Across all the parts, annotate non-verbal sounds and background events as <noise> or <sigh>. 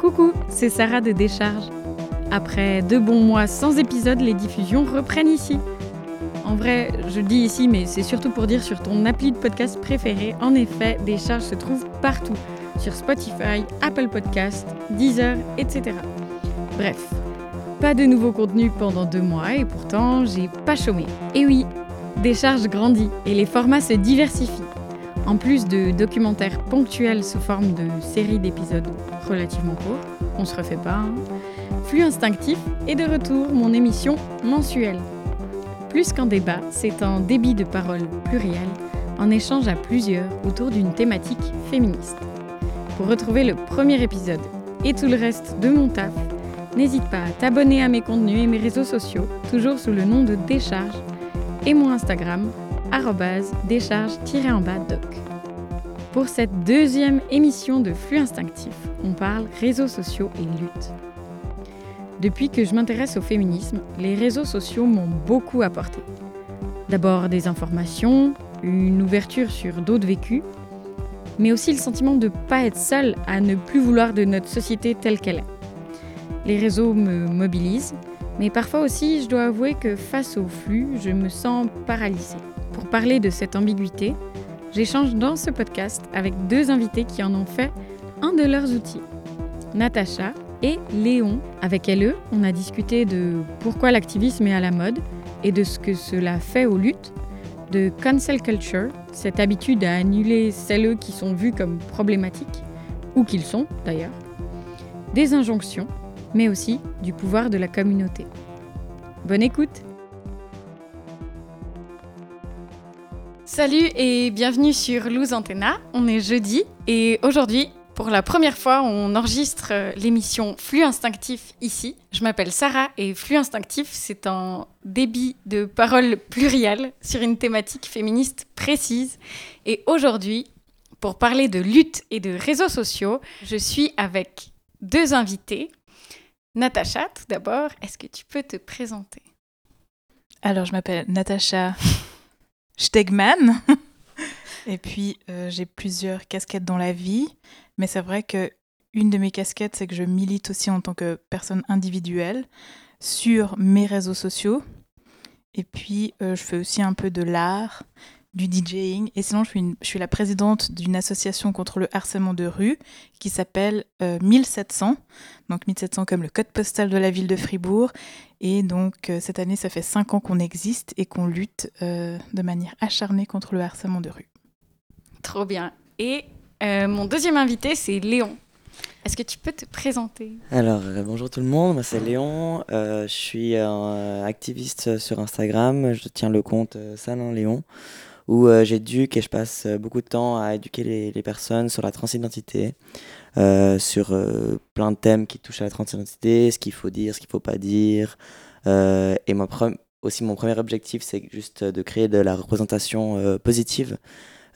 Coucou, c'est Sarah de Décharge. Après deux bons mois sans épisode, les diffusions reprennent ici. En vrai, je dis ici, mais c'est surtout pour dire sur ton appli de podcast préféré. En effet, Décharge se trouve partout sur Spotify, Apple Podcasts, Deezer, etc. Bref, pas de nouveau contenu pendant deux mois et pourtant j'ai pas chômé. Et oui, Décharge grandit et les formats se diversifient. En plus de documentaires ponctuels sous forme de séries d'épisodes relativement courts, on se refait pas, hein. Flux instinctif est de retour, mon émission mensuelle. Plus qu'un débat, c'est un débit de parole pluriel, en échange à plusieurs autour d'une thématique féministe. Pour retrouver le premier épisode et tout le reste de mon taf, n'hésite pas à t'abonner à mes contenus et mes réseaux sociaux, toujours sous le nom de Décharge, et mon Instagram, décharge-doc. Pour cette deuxième émission de Flux Instinctif, on parle réseaux sociaux et lutte. Depuis que je m'intéresse au féminisme, les réseaux sociaux m'ont beaucoup apporté. D'abord des informations, une ouverture sur d'autres vécus, mais aussi le sentiment de ne pas être seule à ne plus vouloir de notre société telle qu'elle est. Les réseaux me mobilisent, mais parfois aussi je dois avouer que face au flux, je me sens paralysée. Pour parler de cette ambiguïté, j'échange dans ce podcast avec deux invités qui en ont fait un de leurs outils. Natacha et Léon. Avec LE, on a discuté de pourquoi l'activisme est à la mode et de ce que cela fait aux luttes, de cancel culture, cette habitude à annuler celles qui sont vues comme problématiques, ou qu'ils sont d'ailleurs, des injonctions, mais aussi du pouvoir de la communauté. Bonne écoute Salut et bienvenue sur Luz Antenna, on est jeudi et aujourd'hui pour la première fois, on enregistre euh, l'émission Flux Instinctif ici. Je m'appelle Sarah et Flux Instinctif, c'est un débit de parole pluriel sur une thématique féministe précise. Et aujourd'hui, pour parler de lutte et de réseaux sociaux, je suis avec deux invités. Natacha, tout d'abord, est-ce que tu peux te présenter? Alors, je m'appelle Natacha Stegman. <laughs> Et puis, euh, j'ai plusieurs casquettes dans la vie. Mais c'est vrai que une de mes casquettes, c'est que je milite aussi en tant que personne individuelle sur mes réseaux sociaux. Et puis, euh, je fais aussi un peu de l'art, du DJing. Et sinon, je suis, la présidente d'une association contre le harcèlement de rue qui s'appelle 1700. Euh, donc 1700 comme le code postal de la ville de Fribourg. Et donc, euh, cette année, ça fait cinq ans qu'on existe et qu'on lutte de manière acharnée contre le harcèlement de rue. Trop bien. Et euh, mon deuxième invité, c'est Léon. Est-ce que tu peux te présenter? Alors, euh, bonjour tout le monde, moi c'est Léon, euh, je suis activiste sur Instagram, je tiens le compte Salin Léon, où j'éduque et je passe beaucoup de temps à éduquer les, personnes sur la transidentité, sur plein de thèmes qui touchent à la transidentité, ce qu'il faut dire, ce qu'il ne faut pas dire. et moi, aussi mon premier objectif, c'est juste de créer de la représentation positive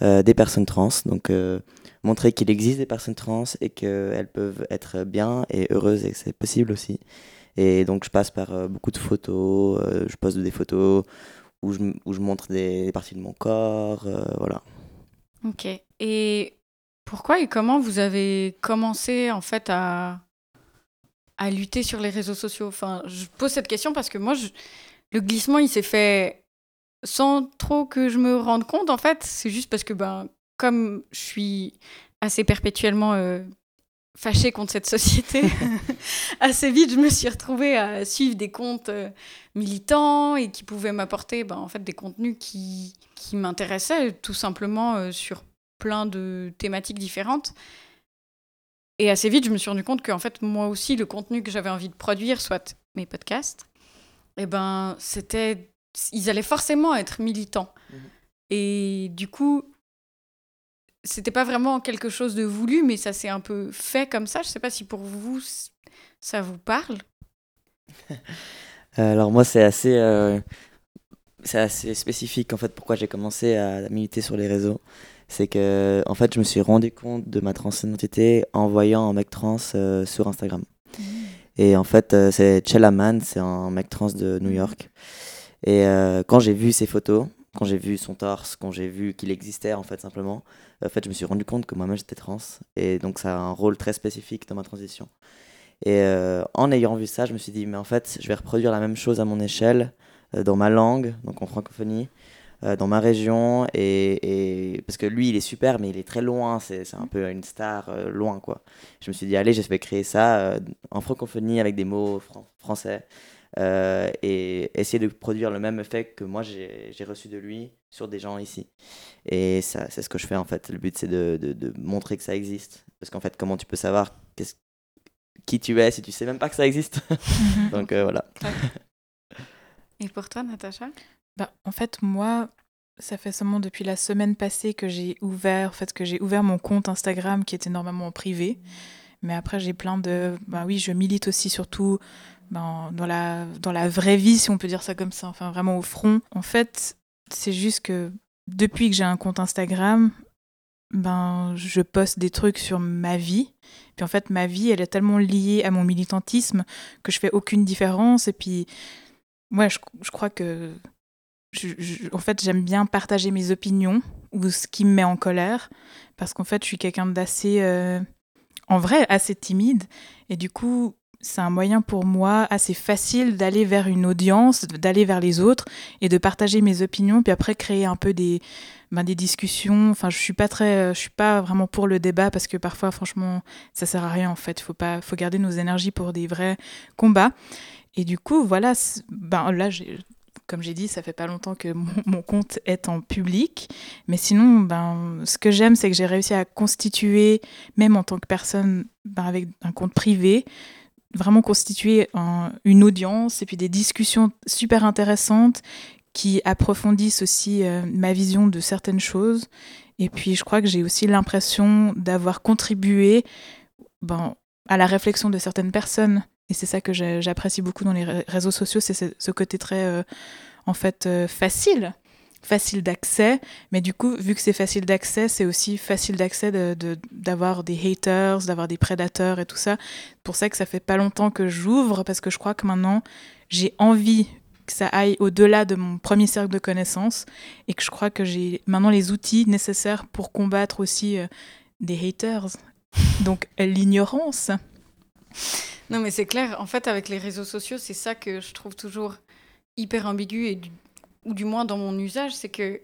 des personnes trans. Donc montrer qu'il existe des personnes trans et qu'elles peuvent être bien et heureuses et que c'est possible aussi. Et donc je passe par euh, beaucoup de photos, euh, je poste des photos où je, où je montre des, parties de mon corps, euh, voilà. Ok. Et pourquoi et comment vous avez commencé en fait à, à lutter sur les réseaux sociaux? Enfin, je pose cette question parce que moi, le glissement, il s'est fait sans trop que je me rende compte. En fait, c'est juste parce que ben, comme je suis assez perpétuellement euh, fâchée contre cette société, <laughs> assez vite, je me suis retrouvée à suivre des comptes euh, militants et qui pouvaient m'apporter ben, en fait, des contenus qui, qui m'intéressaient tout simplement euh, sur plein de thématiques différentes. Et assez vite, je me suis rendu compte que fait, moi aussi, le contenu que j'avais envie de produire, soit mes podcasts, eh ben, c'était, ils allaient forcément être militants. Mmh et du coup, c'était pas vraiment quelque chose de voulu, mais ça s'est un peu fait comme ça. Je sais pas si pour vous, ça vous parle. <laughs> Alors moi, c'est assez, euh, c'est assez spécifique en fait pourquoi j'ai commencé à militer sur les réseaux. c'est que en fait, je me suis rendu compte de ma transidentité en voyant un mec trans euh, sur Instagram. Mmh. Et en fait, euh, c'est Chellaman, c'est un mec trans de New York. Et euh, quand j'ai vu ses photos, quand j'ai vu son torse, quand j'ai vu qu'il existait en fait simplement, en fait, je me suis rendu compte que moi-même j'étais trans. Et donc ça a un rôle très spécifique dans ma transition. Et en ayant vu ça, je me suis dit, mais en fait, je vais reproduire la même chose à mon échelle, dans ma langue, donc en francophonie. Euh, dans ma région. Et, parce que lui, il est super, mais il est très loin. C'est un peu une star euh, loin, quoi. Je me suis dit, allez, je vais créer ça euh, en francophonie avec des mots français. Et essayer de produire le même effet que moi j'ai reçu de lui sur des gens ici. Et ça, c'est ce que je fais en fait. Le but c'est de, de, montrer que ça existe. Parce qu'en fait, comment tu peux savoir qui tu es si tu sais même pas que ça existe? <laughs> <laughs> Donc voilà. Et pour toi, Natacha? Bah, en fait, moi, ça fait seulement depuis la semaine passée que j'ai ouvert, en fait, que j'ai ouvert mon compte Instagram qui était normalement privé. Mais après, j'ai plein de. Bah oui, je milite aussi surtout ben, dans, la, dans la vraie vie, si on peut dire ça comme ça, enfin vraiment au front. En fait, c'est juste que depuis que j'ai un compte Instagram, ben, je poste des trucs sur ma vie. Puis en fait, ma vie, elle est tellement liée à mon militantisme que je fais aucune différence. Et puis, ouais, je, je crois que en fait, j'aime bien partager mes opinions ou ce qui me met en colère, parce qu'en fait, je suis quelqu'un d'assez, euh, en vrai, assez timide, et du coup, c'est un moyen pour moi assez facile d'aller vers une audience, d'aller vers les autres et de partager mes opinions, puis après créer un peu des, ben, des discussions. Enfin, je suis pas très, je suis pas vraiment pour le débat parce que parfois, franchement, ça sert à rien en fait. Faut pas, faut garder nos énergies pour des vrais combats. Et du coup, voilà, ben là, comme j'ai dit, ça fait pas longtemps que mon, compte est en public. Mais sinon, ben, ce que j'aime, c'est que j'ai réussi à constituer, même en tant que personne ben, avec un compte privé, vraiment constituer une audience et puis des discussions super intéressantes qui approfondissent aussi euh, ma vision de certaines choses. Et puis, je crois que j'ai aussi l'impression d'avoir contribué ben, à la réflexion de certaines personnes. Et c'est ça que j'apprécie beaucoup dans les réseaux sociaux, c'est ce côté très, euh, en fait, euh, facile, facile d'accès. Mais du coup, vu que c'est facile d'accès, c'est aussi facile d'accès d'avoir de, des haters, d'avoir des prédateurs et tout ça. Pour ça que ça fait pas longtemps que j'ouvre, parce que je crois que maintenant, j'ai envie que ça aille au-delà de mon premier cercle de connaissances et que je crois que j'ai maintenant les outils nécessaires pour combattre aussi euh, des haters. Donc l'ignorance. Non, mais c'est clair. En fait, avec les réseaux sociaux, c'est ça que je trouve toujours hyper ambigu, et ou du moins dans mon usage, c'est que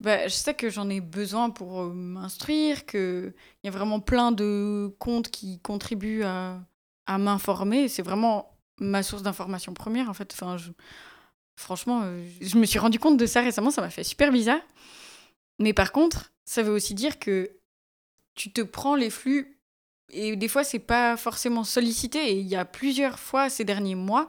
bah, je sais que j'en ai besoin pour euh, m'instruire, qu'il y a vraiment plein de comptes qui contribuent à, m'informer. C'est vraiment ma source d'information première, en fait. Franchement, euh, je me suis rendu compte de ça récemment, ça m'a fait super bizarre. Mais par contre, ça veut aussi dire que tu te prends les flux et des fois, c'est pas forcément sollicité. Et il y a plusieurs fois ces derniers mois,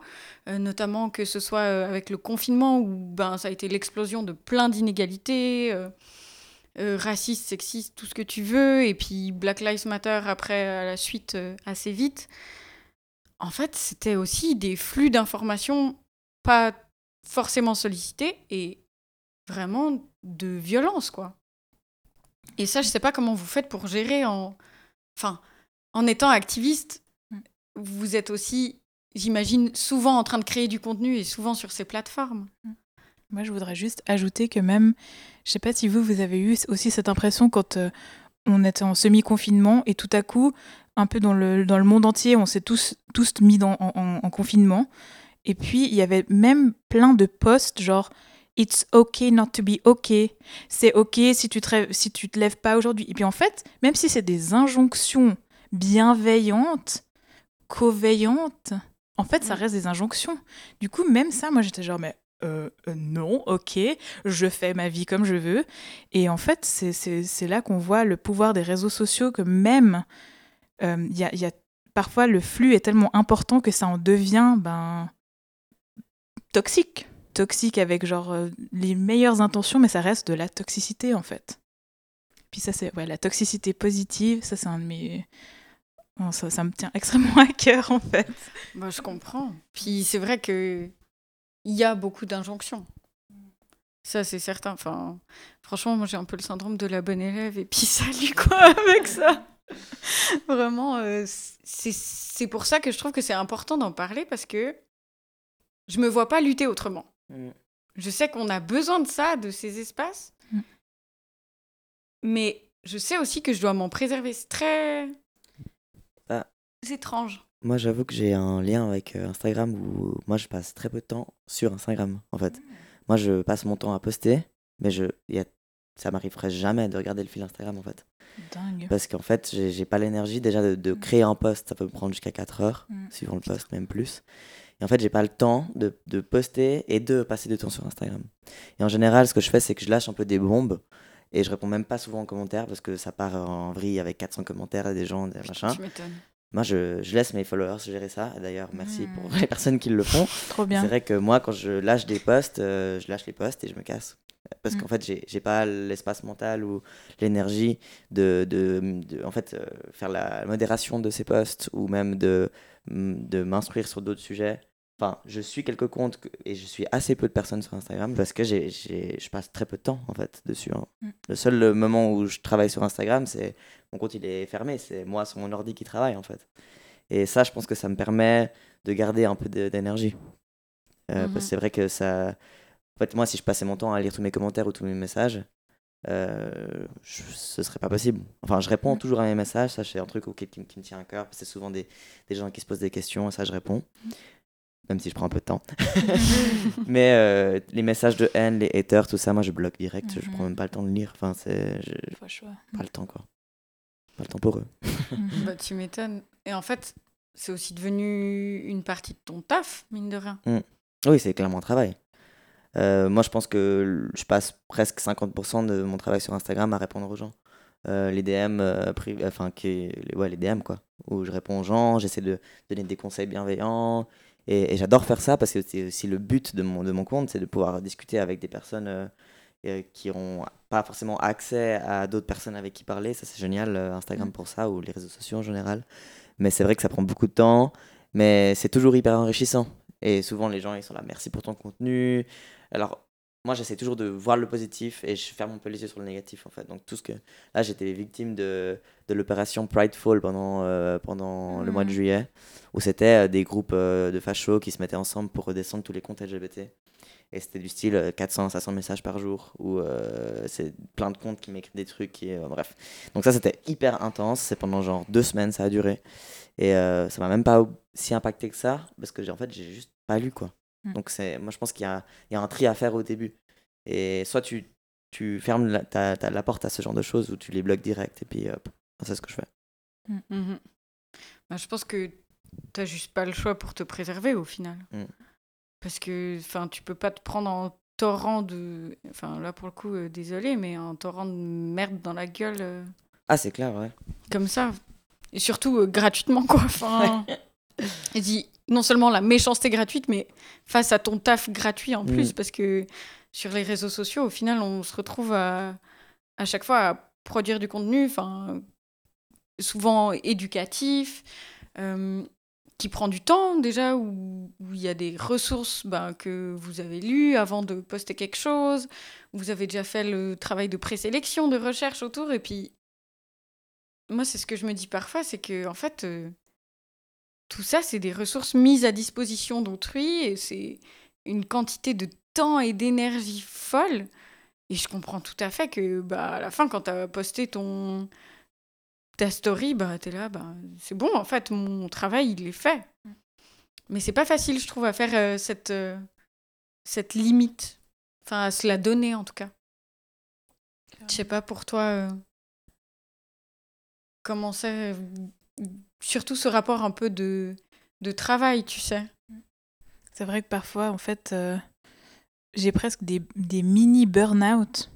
euh, notamment que ce soit euh, avec le confinement où ben, ça a été l'explosion de plein d'inégalités, euh, racistes, sexistes, tout ce que tu veux, et puis Black Lives Matter après à la suite assez vite. En fait, c'était aussi des flux d'informations pas forcément sollicités et vraiment de violence, quoi. Et ça, je sais pas comment vous faites pour gérer en. Enfin, en étant activiste, mm. vous êtes aussi, j'imagine, souvent en train de créer du contenu et souvent sur ces plateformes. Mm. Moi, je voudrais juste ajouter que même, je sais pas si vous, vous avez eu aussi cette impression quand euh, on était en semi-confinement et tout à coup, un peu dans le, dans le monde entier, on s'est tous, tous mis dans, en, confinement. Et puis, il y avait même plein de posts genre It's okay not to be okay. C'est ok si tu te, si tu te lèves pas aujourd'hui. Et puis en fait, même si c'est des injonctions bienveillante, coveillante. En fait, ça reste des injonctions. Du coup, même ça, moi, j'étais genre, mais euh, euh, non, ok, je fais ma vie comme je veux. Et en fait, c'est là qu'on voit le pouvoir des réseaux sociaux, que même, euh, y, a, y, a, parfois le flux est tellement important que ça en devient ben, toxique. Toxique avec genre les meilleures intentions, mais ça reste de la toxicité en fait. Puis ça, c'est ouais, la toxicité positive, ça c'est un de mes ça, me tient extrêmement à cœur en fait. Bah, je comprends. Puis c'est vrai que il y a beaucoup d'injonctions. Ça, c'est certain. Enfin, franchement, moi, j'ai un peu le syndrome de la bonne élève et puis <laughs> salut, quoi, avec ça. Vraiment, euh, c'est pour ça que je trouve que c'est important d'en parler parce que je me vois pas lutter autrement. Mm. Je sais qu'on a besoin de ça, de ces espaces. Mm. Mais je sais aussi que je dois m'en préserver. C'est très. C'est étrange. Moi, j'avoue que j'ai un lien avec euh, Instagram où moi, je passe très peu de temps sur Instagram, en fait. Mm. Moi, je passe mon temps à poster, mais je, y a, ça m'arriverait jamais de regarder le fil Instagram, en fait. Dingue. Parce qu'en fait, j'ai pas l'énergie déjà de, créer un post. Ça peut me prendre jusqu'à 4 heures, suivant le post, même plus. Et en fait, j'ai pas le temps de, de, poster et de passer du temps sur Instagram. Et en général, ce que je fais, c'est que je lâche un peu des bombes et je réponds même pas souvent en commentaire parce que ça part en vrille avec 400 commentaires et des gens, des machins. Tu m'étonnes. Moi, je, je, laisse mes followers gérer ça. D'ailleurs, merci pour <laughs> les personnes qui le font. <laughs> Trop bien. C'est vrai que moi, quand je lâche des posts, euh, je lâche les posts et je me casse. Parce qu'en hmm. fait, j'ai pas l'espace mental ou l'énergie de, de, de, en fait, euh, faire la modération de ces posts ou même de, de m'instruire sur d'autres sujets Enfin, je suis quelques comptes et je suis assez peu de personnes sur Instagram parce que j'ai, je passe très peu de temps en fait dessus. Hein. Mm. Le seul moment où je travaille sur Instagram, c'est mon compte il est fermé, c'est moi sur mon ordi qui travaille en fait. Et ça, je pense que ça me permet de garder un peu d'énergie. Euh, parce que mm-hmm. c'est vrai que ça. En fait, moi, si je passais mon temps à lire tous mes commentaires ou tous mes messages, euh, je, ce serait pas possible. Enfin, je réponds mm. toujours à mes messages, ça c'est un truc qui, qui, me tient à cœur, c'est souvent des, des, gens qui se posent des questions, et ça je réponds. Mm même si je prends un peu de temps. <laughs> mais euh, les messages de haine, les haters, tout ça, moi je bloque direct. Je prends mhm. même pas le temps de lire. Enfin, c'est. Pas le temps, quoi. Pas le temps pour eux. <laughs> Mhm. bah, tu m'étonnes. Et en fait, c'est aussi devenu une partie de ton taf, mine de rien. Mm. Oui, c'est clairement un travail. Euh, moi, je pense que je passe presque 50% de mon travail sur Instagram à répondre aux gens. Euh, les DM, enfin, qui, ouais, les DM, quoi. Où je réponds aux gens, j'essaie de donner des conseils bienveillants, et, j'adore faire ça parce que c'est aussi le but de mon, de mon compte, c'est de pouvoir discuter avec des personnes euh, qui n'ont pas forcément accès à d'autres personnes avec qui parler. Ça, c'est génial, euh, Instagram mm. pour ça, ou les réseaux sociaux en général. Mais c'est vrai que ça prend beaucoup de temps, mais c'est toujours hyper enrichissant. Et souvent, les gens, ils sont là, merci pour ton contenu. Alors, moi, j'essaie toujours de voir le positif et je ferme un peu les yeux sur le négatif, en fait. Donc, tout ce que. Là, j'étais victime de, de l'opération Prideful pendant, euh, pendant le mois de mm. juillet, où c'était euh, des groupes euh, de fachos qui se mettaient ensemble pour redescendre tous les comptes LGBT. Et c'était du style 400, 500 messages par jour, où c'est plein de comptes qui m'écrivent des trucs. Et, bref. Donc, ça, c'était hyper intense. C'est pendant genre deux semaines, ça a duré. Et ça m'a même pas si impacté que ça, parce que, en fait, j'ai juste pas lu, quoi. Mm. Donc, c'est, moi, je pense qu'il y a, il y a un tri à faire au début. Et soit tu, tu fermes la, ta, la porte à ce genre de choses, ou tu les bloques direct, et puis c'est ce que je fais. Mm. Mm-hmm. Bah, je pense que tu n'as juste pas le choix pour te préserver au final. Mm. Parce que tu peux pas te prendre en torrent de. Enfin, là pour le coup, euh, désolé, mais un torrent de merde dans la gueule. Euh, ah, c'est clair, ouais. Comme ça. Et surtout euh, gratuitement, quoi. <laughs> Enfin. Et dit non seulement la méchanceté gratuite, mais face à ton taf gratuit en plus, mm. parce que sur les réseaux sociaux, au final, on se retrouve à, à chaque fois à produire du contenu, enfin, souvent éducatif, euh, qui prend du temps déjà, où, il y a des ressources ben, que vous avez lues avant de poster quelque chose, vous avez déjà fait le travail de présélection, de recherche autour, et puis moi c'est ce que je me dis parfois, c'est que en fait euh, tout ça c'est des ressources mises à disposition d'autrui, et c'est une quantité de temps et d'énergie folle. Et je comprends tout à fait que bah, à la fin, quand tu as posté ton, ta story, bah, tu es là, bah, c'est bon, en fait, mon travail, il est fait. Mais c'est pas facile, je trouve, à faire euh, cette, euh, cette limite. Enfin, à se la donner, en tout cas. Je sais pas pour toi, euh, comment c'est. Surtout ce rapport un peu de, de travail, tu sais. C'est vrai que parfois, en fait, j'ai presque des, des mini burn-out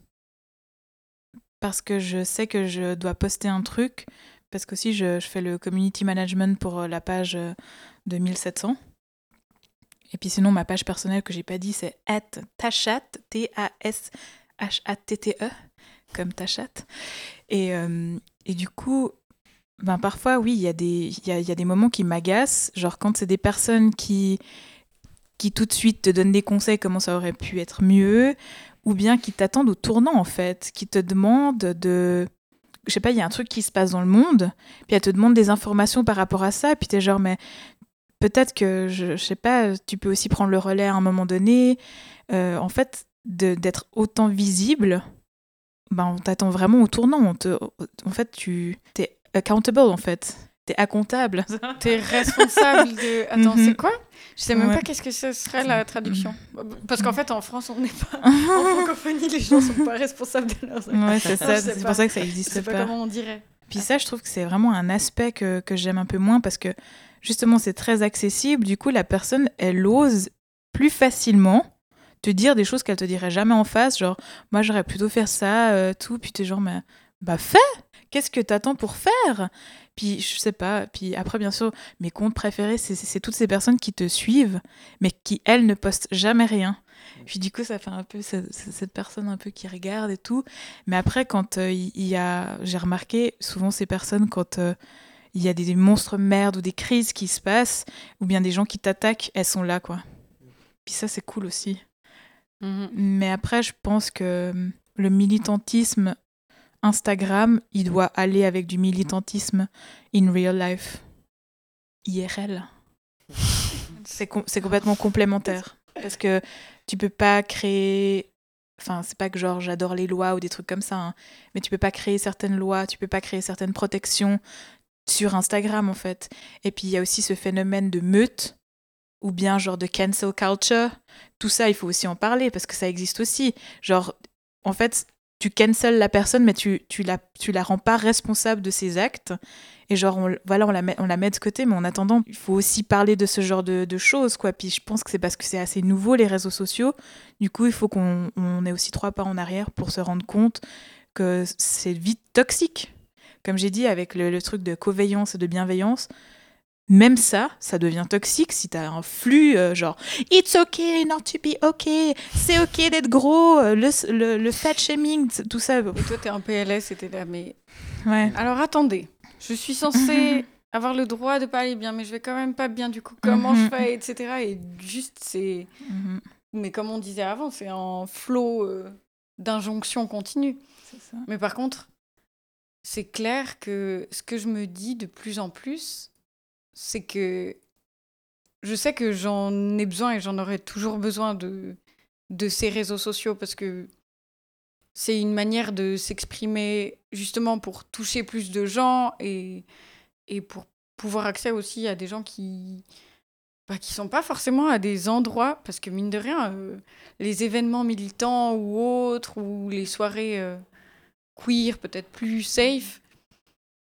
parce que je sais que je dois poster un truc, parce que je, je fais le community management pour euh, la page euh, de 1700. Et puis sinon, ma page personnelle que j'ai pas dit, c'est at tachat, T-A-S-H-A-T-T-E, comme tachat. Et, euh, et du coup, ben parfois, oui, il y, a des, y, y a des moments qui m'agacent, genre quand c'est des personnes qui qui tout de suite te donnent des conseils comment ça aurait pu être mieux, ou bien qui t'attendent au tournant en fait, qui te demandent de... Je sais pas, il y a un truc qui se passe dans le monde, puis elle te demande des informations par rapport à ça, puis t'es genre, mais peut-être que, je, je, sais pas, tu peux aussi prendre le relais à un moment donné. Euh, en fait, d'être autant visible, ben, on t'attend vraiment au tournant. En fait, tu es accountable, en fait. T'es accomptable. <laughs> T'es responsable de. Attends, c'est quoi? Je sais même pas qu'est-ce que ce serait la traduction. Parce qu'en fait, en France, on n'est pas. <laughs> en francophonie, les gens sont pas responsables de leurs Ouais, c'est ça. C'est pour ça que ça existe pas. pas. comment on dirait. Puis ça, je trouve que c'est vraiment un aspect que, que j'aime un peu moins parce que justement, c'est très accessible. Du coup, la personne, elle ose plus facilement te dire des choses qu'elle te dirait jamais en face. Genre, moi, j'aurais plutôt faire ça, euh, tout. Puis t'es genre, mais bah fais Qu'est-ce que t'attends pour faire? Puis je sais pas. Puis après, bien sûr, mes comptes préférés, c'est toutes ces personnes qui te suivent, mais qui, elles, ne postent jamais rien. Puis du coup, ça fait un peu cette, cette personne un peu qui regarde et tout. Mais après, quand euh, il y a, j'ai remarqué souvent ces personnes quand euh, il y a des monstres merdes ou des crises qui se passent, ou bien des gens qui t'attaquent, elles sont là, quoi. Puis ça, c'est cool aussi. Mhm. Mais après, je pense que le militantisme Instagram, il doit aller avec du militantisme in real life. IRL. C'est com complètement complémentaire. Parce que tu peux pas créer. Enfin, c'est pas que genre j'adore les lois ou des trucs comme ça, hein, mais tu peux pas créer certaines lois, tu peux pas créer certaines protections sur Instagram en fait. Et puis il y a aussi ce phénomène de meute ou bien genre de cancel culture. Tout ça, il faut aussi en parler parce que ça existe aussi. Genre, en fait, tu cancel la personne, mais tu, tu, la, tu la rends pas responsable de ses actes. Et genre, on, voilà, on la, met, on la met de côté, mais en attendant, il faut aussi parler de ce genre de, de choses, quoi. Puis je pense que c'est parce que c'est assez nouveau, les réseaux sociaux. Du coup, il faut qu'on on ait aussi trois pas en arrière pour se rendre compte que c'est vite toxique. Comme j'ai dit, avec le, le truc de coveillance et de bienveillance, même ça, ça devient toxique si t'as un flux euh, genre It's okay not to be okay, c'est ok d'être gros, euh, le, le, le, fat shaming, tout ça. Et toi, t'es en PLS et t'es là, mais. Ouais. Alors attendez, je suis censée <laughs> avoir le droit de pas aller bien, mais je vais quand même pas bien du coup, comment je fais, etc. Et juste, c'est. Mais comme on disait avant, c'est un flot euh, d'injonctions continues. Mais par contre, c'est clair que ce que je me dis de plus en plus, c'est que je sais que j'en ai besoin et j'en aurai toujours besoin de, ces réseaux sociaux parce que c'est une manière de s'exprimer justement pour toucher plus de gens et, et pour pouvoir accès aussi à des gens qui bah, qui sont pas forcément à des endroits parce que mine de rien euh, les événements militants ou autres ou les soirées euh, queer peut-être plus safe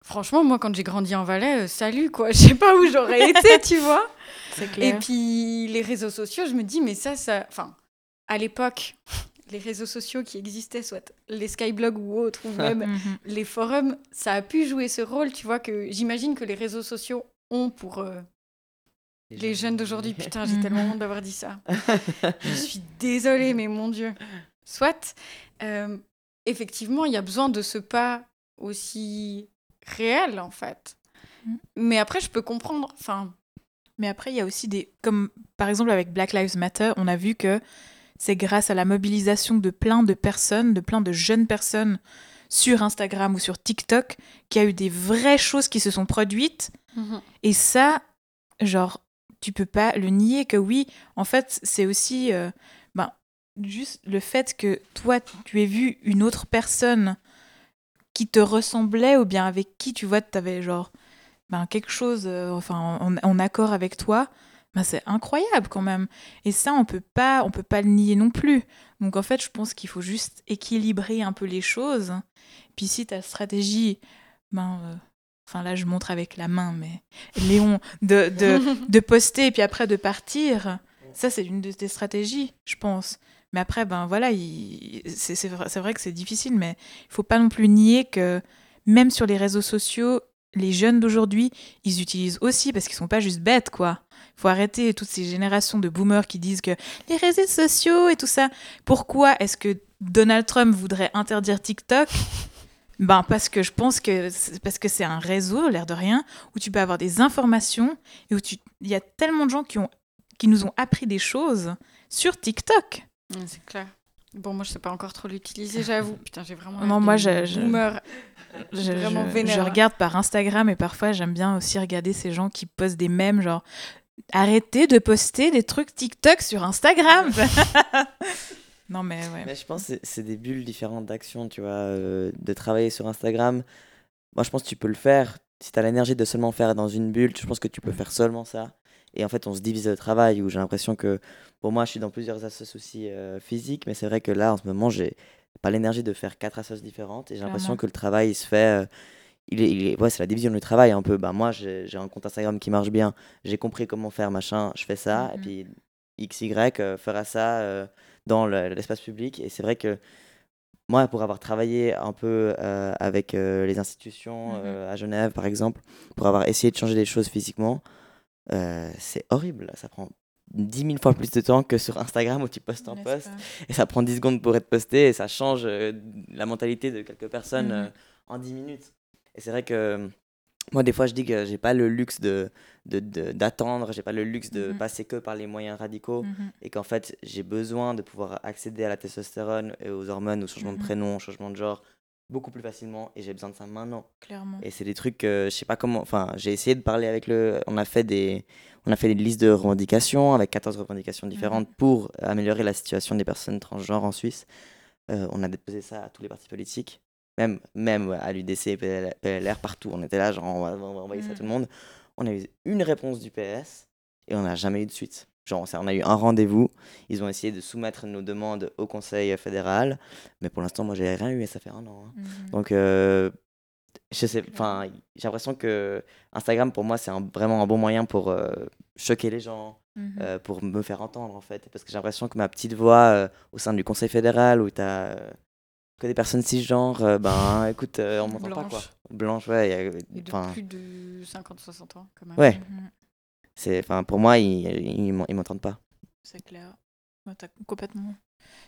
Franchement, moi, quand j'ai grandi en Valais, euh, salut, quoi. <laughs> Je sais pas où j'aurais été, tu vois. <laughs> C'est clair. Et puis, les réseaux sociaux, je me dis, mais ça, ça. Enfin, à l'époque, <laughs> les réseaux sociaux qui existaient, soit les skyblogs ou autres, ou même Mhm. les forums, ça a pu jouer ce rôle, tu vois, que j'imagine que les réseaux sociaux ont pour euh, les jeunes d'aujourd'hui. Putain, j'ai Mhm. tellement honte d'avoir dit ça. je suis désolée, mais mon Dieu. Soit, euh, effectivement, il y a besoin de ce pas aussi réel, en fait. Mhm. Mais après, je peux comprendre. Enfin, Mais après, il y a aussi des. Comme par exemple avec Black Lives Matter, on a vu que c'est grâce à la mobilisation de plein de personnes, de plein de jeunes personnes sur Instagram ou sur TikTok, qu'il y a eu des vraies choses qui se sont produites. Et ça, genre, tu peux pas le nier que oui, en fait, c'est aussi. euh, ben, juste le fait que toi, tu aies vu une autre personne qui te ressemblait ou bien avec qui, tu vois, tu avais genre ben, quelque chose euh, enfin, en, en accord avec toi, ben, c'est incroyable quand même. Et ça, on peut pas, on peut pas le nier non plus. Donc en fait, je pense qu'il faut juste équilibrer un peu les choses. Puis si ta stratégie, ben, euh, enfin là, je montre avec la main, mais Léon, de, de, <laughs> de poster et puis après de partir, ça c'est une de tes stratégies, je pense. Mais après, ben voilà, il- c'est vrai, que c'est difficile, mais il faut pas non plus nier que même sur les réseaux sociaux, les jeunes d'aujourd'hui, ils utilisent aussi parce qu'ils sont pas juste bêtes, quoi. Faut arrêter toutes ces générations de boomers qui disent que les réseaux sociaux et tout ça. Pourquoi est-ce que Donald Trump voudrait interdire TikTok? <laughs> Ben parce que je pense que parce que c'est un réseau, l'air de rien, où tu peux avoir des informations et où il y a tellement de gens qui ont qui nous ont appris des choses sur TikTok. C'est clair. Bon, moi, je sais pas encore trop l'utiliser, j'avoue. <laughs> Putain, j'ai vraiment. Non, moi, je, je, je, vraiment je, regarde par Instagram et parfois, j'aime bien aussi regarder ces gens qui postent des mèmes, genre arrêtez de poster des trucs TikTok sur Instagram. <laughs> non, mais ouais. Mais je pense que c'est des bulles différentes d'action, tu vois, euh, de travailler sur Instagram. Moi, je pense que tu peux le faire. Si tu as l'énergie de seulement faire dans une bulle, je pense que tu peux faire seulement ça. Et en fait, on se divise le travail où j'ai l'impression que, pour moi, je suis dans plusieurs associations aussi euh, physiques, mais c'est vrai que là, en ce moment, j'ai pas l'énergie de faire quatre associations différentes et j'ai l'impression que le travail, il se fait. Euh, il est, il est, ouais, c'est la division du travail un peu. Bah, moi, j'ai un compte Instagram qui marche bien, j'ai compris comment faire, machin, je fais ça, et puis XY euh, fera ça euh, dans l'espace public. Et c'est vrai que moi, pour avoir travaillé un peu avec les institutions à Genève, par exemple, pour avoir essayé de changer des choses physiquement, c'est horrible. Ça prend 10 000 fois plus de temps que sur Instagram où tu postes un post et ça prend 10 secondes pour être posté et ça change euh, la mentalité de quelques personnes mhm. euh, en 10 minutes. Et c'est vrai que moi, des fois, je dis que j'ai pas le luxe de d'attendre, de, j'ai pas le luxe de mhm. passer que par les moyens radicaux mhm. et qu'en fait, j'ai besoin de pouvoir accéder à la testostérone et aux hormones, au changement de prénom, au changement de genre beaucoup plus facilement et j'ai besoin de ça maintenant. Clairement. Et c'est des trucs que je sais pas comment. Enfin, j'ai essayé de parler avec le. On a fait des. On a fait une liste de revendications avec 14 revendications différentes mhm. pour améliorer la situation des personnes transgenres en Suisse. Euh, on a déposé ça à tous les partis politiques, même, même à l'UDC, PLR, partout. On était là, genre, on va, envoyer ça à tout le mhm. monde. On a eu une réponse du PS et on n'a jamais eu de suite. Genre, on a eu un rendez-vous. Ils ont essayé de soumettre nos demandes au Conseil fédéral. Mais pour l'instant, moi, j'ai rien eu et ça fait un an. Hein. Mhm. Donc, euh, je sais, enfin, j'ai l'impression que Instagram, pour moi, c'est vraiment un bon moyen pour euh, choquer les gens, mhm. euh, pour me faire entendre, en fait. Parce que j'ai l'impression que ma petite voix au sein du Conseil fédéral, où tu as que des personnes cisgenres, ben, écoute, on m'entend pas, quoi. Blanche, ouais. Y a, et de plus de 50-60 ans, quand même. Ouais. Mhm. Enfin, pour moi, ils il, il m'entendent pas. C'est clair. complètement,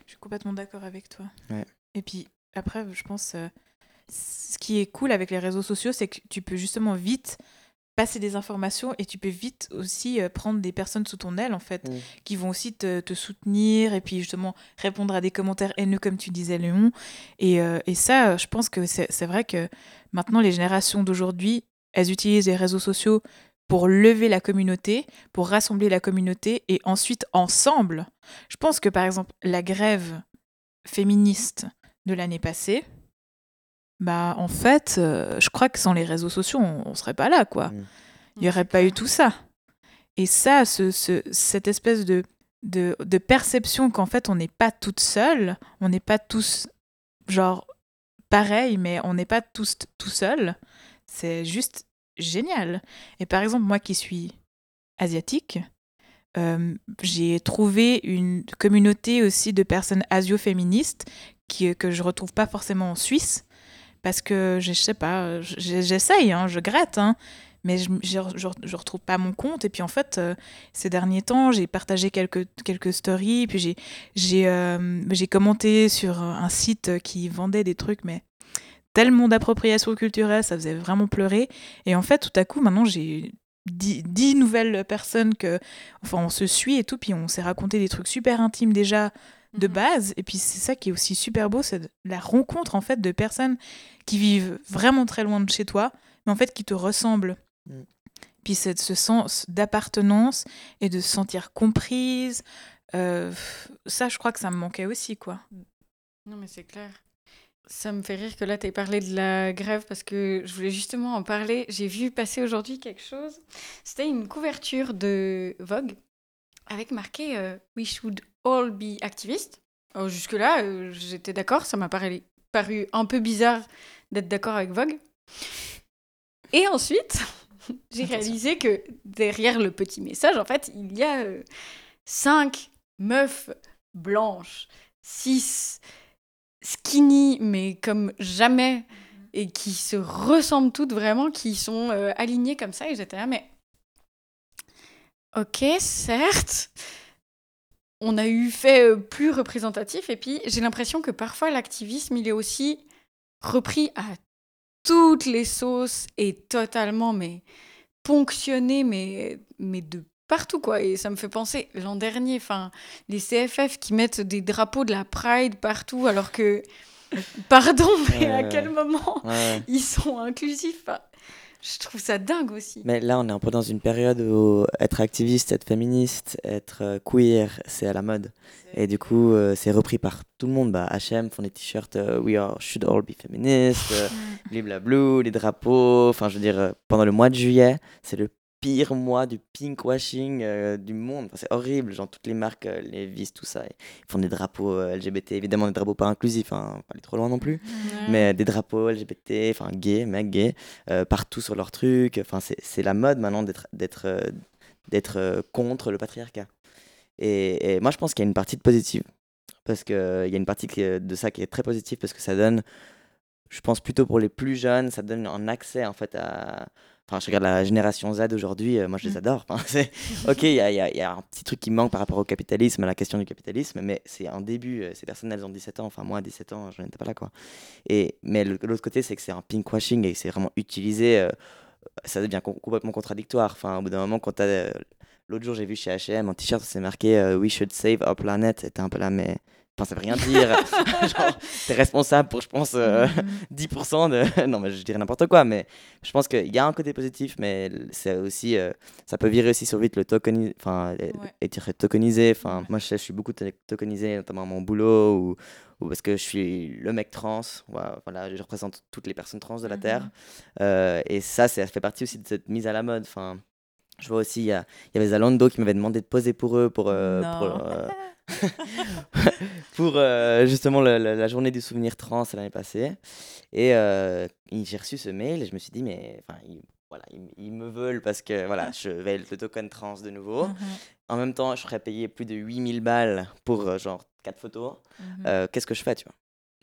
je suis complètement d'accord avec toi. Ouais. Et puis après, je pense, euh, ce qui est cool avec les réseaux sociaux, c'est que tu peux justement vite passer des informations et tu peux vite aussi euh, prendre des personnes sous ton aile en fait mm. qui vont aussi te, te, soutenir et puis justement répondre à des commentaires haineux comme tu disais Léon et, euh, et ça je pense que c'est vrai que maintenant les générations d'aujourd'hui elles utilisent les réseaux sociaux pour lever la communauté, pour rassembler la communauté et ensuite ensemble. Je pense que par exemple la grève féministe de l'année passée, bah en fait, euh, je crois que sans les réseaux sociaux, on, ne serait pas là quoi. Mm. Il n'y aurait pas eu tout ça. Et ça, ce, cette espèce de, de, de perception qu'en fait on n'est pas toute seule, on n'est pas tous genre pareil, mais on n'est pas tous tout seul. C'est juste génial. Et par exemple, moi qui suis asiatique, euh, j'ai trouvé une communauté aussi de personnes asio-féministes qui, que je retrouve pas forcément en Suisse. Parce que je, sais pas, j'essaye, hein, je gratte, hein, mais je, je, je, retrouve pas mon compte. Et puis en fait, euh, ces derniers temps, j'ai partagé quelques, quelques stories, puis j'ai j'ai euh, commenté sur un site qui vendait des trucs, mais tellement d'appropriation culturelle, ça faisait vraiment pleurer. Et en fait, tout à coup, maintenant, j'ai dix, nouvelles personnes que, enfin, on se suit et tout, puis on s'est raconté des trucs super intimes déjà de mhm. base. Et puis c'est ça qui est aussi super beau, c'est la rencontre en fait de personnes qui vivent vraiment très loin de chez toi, mais en fait qui te ressemblent. Mm. Puis c'est ce sens d'appartenance et de se sentir comprise. Euh, ça, je crois que ça me manquait aussi, quoi. Non, mais c'est clair. Ça me fait rire que là, tu aies parlé de la grève parce que je voulais justement en parler. J'ai vu passer aujourd'hui quelque chose. C'était une couverture de Vogue avec marqué euh, We should all be activists. Jusque-là, euh, j'étais d'accord. Ça m'a paru, paru un peu bizarre d'être d'accord avec Vogue. Et ensuite, <laughs> j'ai réalisé que derrière le petit message, en fait, il y a euh, cinq meufs blanches, six skinny, mais comme jamais, et qui se ressemblent toutes vraiment, qui sont euh, alignées comme ça. Et j'étais là, mais ok, certes, on a eu fait euh, plus représentatif, et puis j'ai l'impression que parfois l'activisme, il est aussi repris à toutes les sauces et totalement, mais ponctionné, mais, mais de partout, quoi. Et ça me fait penser, l'an dernier, enfin, les CFF qui mettent des drapeaux de la Pride partout, alors que, <laughs> pardon, mais à quel moment <laughs> ils sont inclusifs je trouve ça dingue aussi. Mais là, on est un peu dans une période où être activiste, être féministe, être euh, queer, c'est à la mode. Et du coup, euh, c'est repris par tout le monde. Bah, H&M font des t-shirts euh, We are, should all be feminist, <laughs> blue, les drapeaux. Enfin, je veux dire, pendant le mois de juillet, c'est le pire mois du pinkwashing euh, du monde. c'est horrible, genre toutes les marques, euh, les vis, tout ça, ils font des drapeaux euh, LGBT, évidemment des drapeaux pas inclusifs, hein, pas aller trop loin non plus, mais des drapeaux LGBT, enfin gays, mecs gays, partout sur leurs trucs. Enfin, c'est la mode maintenant d'être d'être contre le patriarcat. Et, moi, je pense qu'il y a une partie de positive, parce qu'il y a une partie de ça qui est très positive, parce que ça donne, je pense plutôt pour les plus jeunes, ça donne un accès en fait à Enfin, je regarde la génération Z aujourd'hui, euh, moi je les adore. Enfin, <laughs> ok, il y a, y a, un petit truc qui manque par rapport au capitalisme, à la question du capitalisme, mais c'est un début. Euh, ces personnes, elles ont 17 ans, enfin moi à 17 ans, je n'étais pas là quoi. Et, mais l'autre côté, c'est que c'est un pinkwashing et c'est vraiment utilisé, euh, ça devient complètement contradictoire. Enfin, au bout d'un moment, quand tu L'autre jour, j'ai vu chez HM un t-shirt, c'est marqué We should save our planet. Et t'es un peu là, mais Enfin, ça veut rien dire. <laughs> Genre, t'es responsable pour, je pense, 10% euh, de. <laughs> non, mais je dirais n'importe quoi, mais je pense qu'il y a un côté positif, mais c'est aussi. Euh, ça peut virer aussi sur vite le token. Enfin, être tokenisé. Enfin, moi, je, suis beaucoup tokenisé, notamment à mon boulot, ou, ou, parce que je suis le mec trans. Voilà, je représente toutes les personnes trans de la Terre. Mm-hmm. Euh, et ça, ça fait partie aussi de cette mise à la mode. Enfin. Je vois aussi, il y, y avait Zalando qui m'avait demandé de poser pour eux, pour, pour <laughs> <laughs> pour euh, justement la, journée du souvenir trans l'année passée. Et euh, j'ai reçu ce mail et je me suis dit, mais enfin, ils, voilà, ils, me veulent parce que voilà, je vais le token trans de nouveau. Mhm. En même temps, je serais payé plus de 8000 balles pour euh, genre 4 photos. Mhm. Qu'est-ce que je fais, tu vois?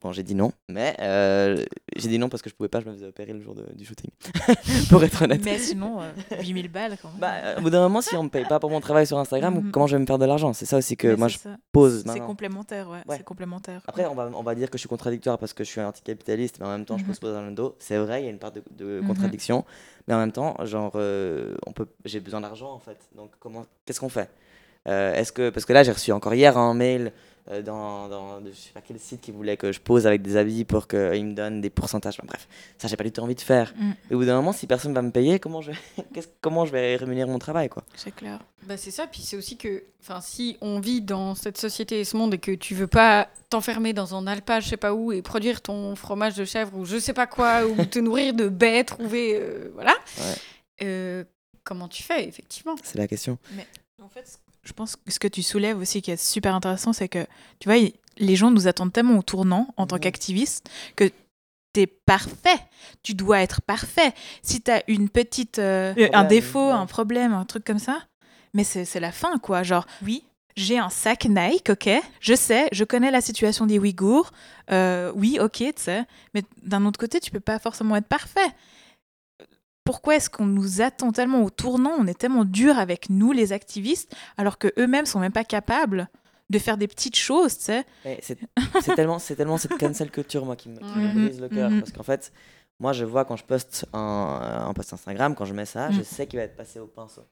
Bon, j'ai dit non, mais euh, j'ai dit non parce que je pouvais pas, je me faisais opérer le jour du shooting. <laughs> pour être honnête. Mais sinon, 8000 euh, balles quand même. Bah, euh, au bout d'un moment, si on me paye pas pour mon travail sur Instagram, mhm. comment je vais me faire de l'argent? C'est ça aussi que moi je pose C'est complémentaire, ouais. C'est complémentaire. Après, on va, on va dire que je suis contradictoire parce que je suis anticapitaliste, mais en même temps, je mhm. pose dans le dos. C'est vrai, il y a une part de, de mhm. contradiction, mais en même temps, genre, on peut, j'ai besoin d'argent en fait. Donc, comment, qu'est-ce qu'on fait? Est-ce que, parce que là, j'ai reçu encore hier un mail euh, dans, dans je sais pas quel site qui voulait que je pose avec des habits pour qu'ils me donnent des pourcentages. bref, ça, j'ai pas du tout envie de faire. Mm. Et au bout d'un moment, si personne va me payer, comment je, <laughs> comment je vais rémunérer mon travail quoi? C'est clair. Bah, c'est ça, puis c'est aussi que si on vit dans cette société et ce monde et que tu veux pas t'enfermer dans un alpage, je sais pas où, et produire ton fromage de chèvre ou je sais pas quoi, ou te <laughs> nourrir de baies trouver euh, voilà. Euh, comment tu fais, effectivement? C'est la question. Mais en fait, je pense que ce que tu soulèves aussi qui est super intéressant, c'est que, tu vois, les gens nous attendent tellement au tournant en tant qu'activiste que tu es parfait. Tu dois être parfait. Si tu as une petite, euh, un défaut, un problème, un truc comme ça, mais c'est la fin, quoi. Genre, oui, j'ai un sac Nike, ok, je sais, je connais la situation des Ouïghours, euh, oui, ok, tu sais, mais d'un autre côté, tu peux pas forcément être parfait pourquoi est-ce qu'on nous attend tellement au tournant, on est tellement dur avec nous, les activistes, alors que eux-mêmes sont même pas capables de faire des petites choses, tu sais. C'est tellement, tellement cette cancel culture, moi, qui me, mhm. brise le cœur. Mhm. Parce qu'en fait, moi, je vois quand je poste un, post Instagram, quand je mets ça, je mhm. sais qu'il va être passé au pinceau.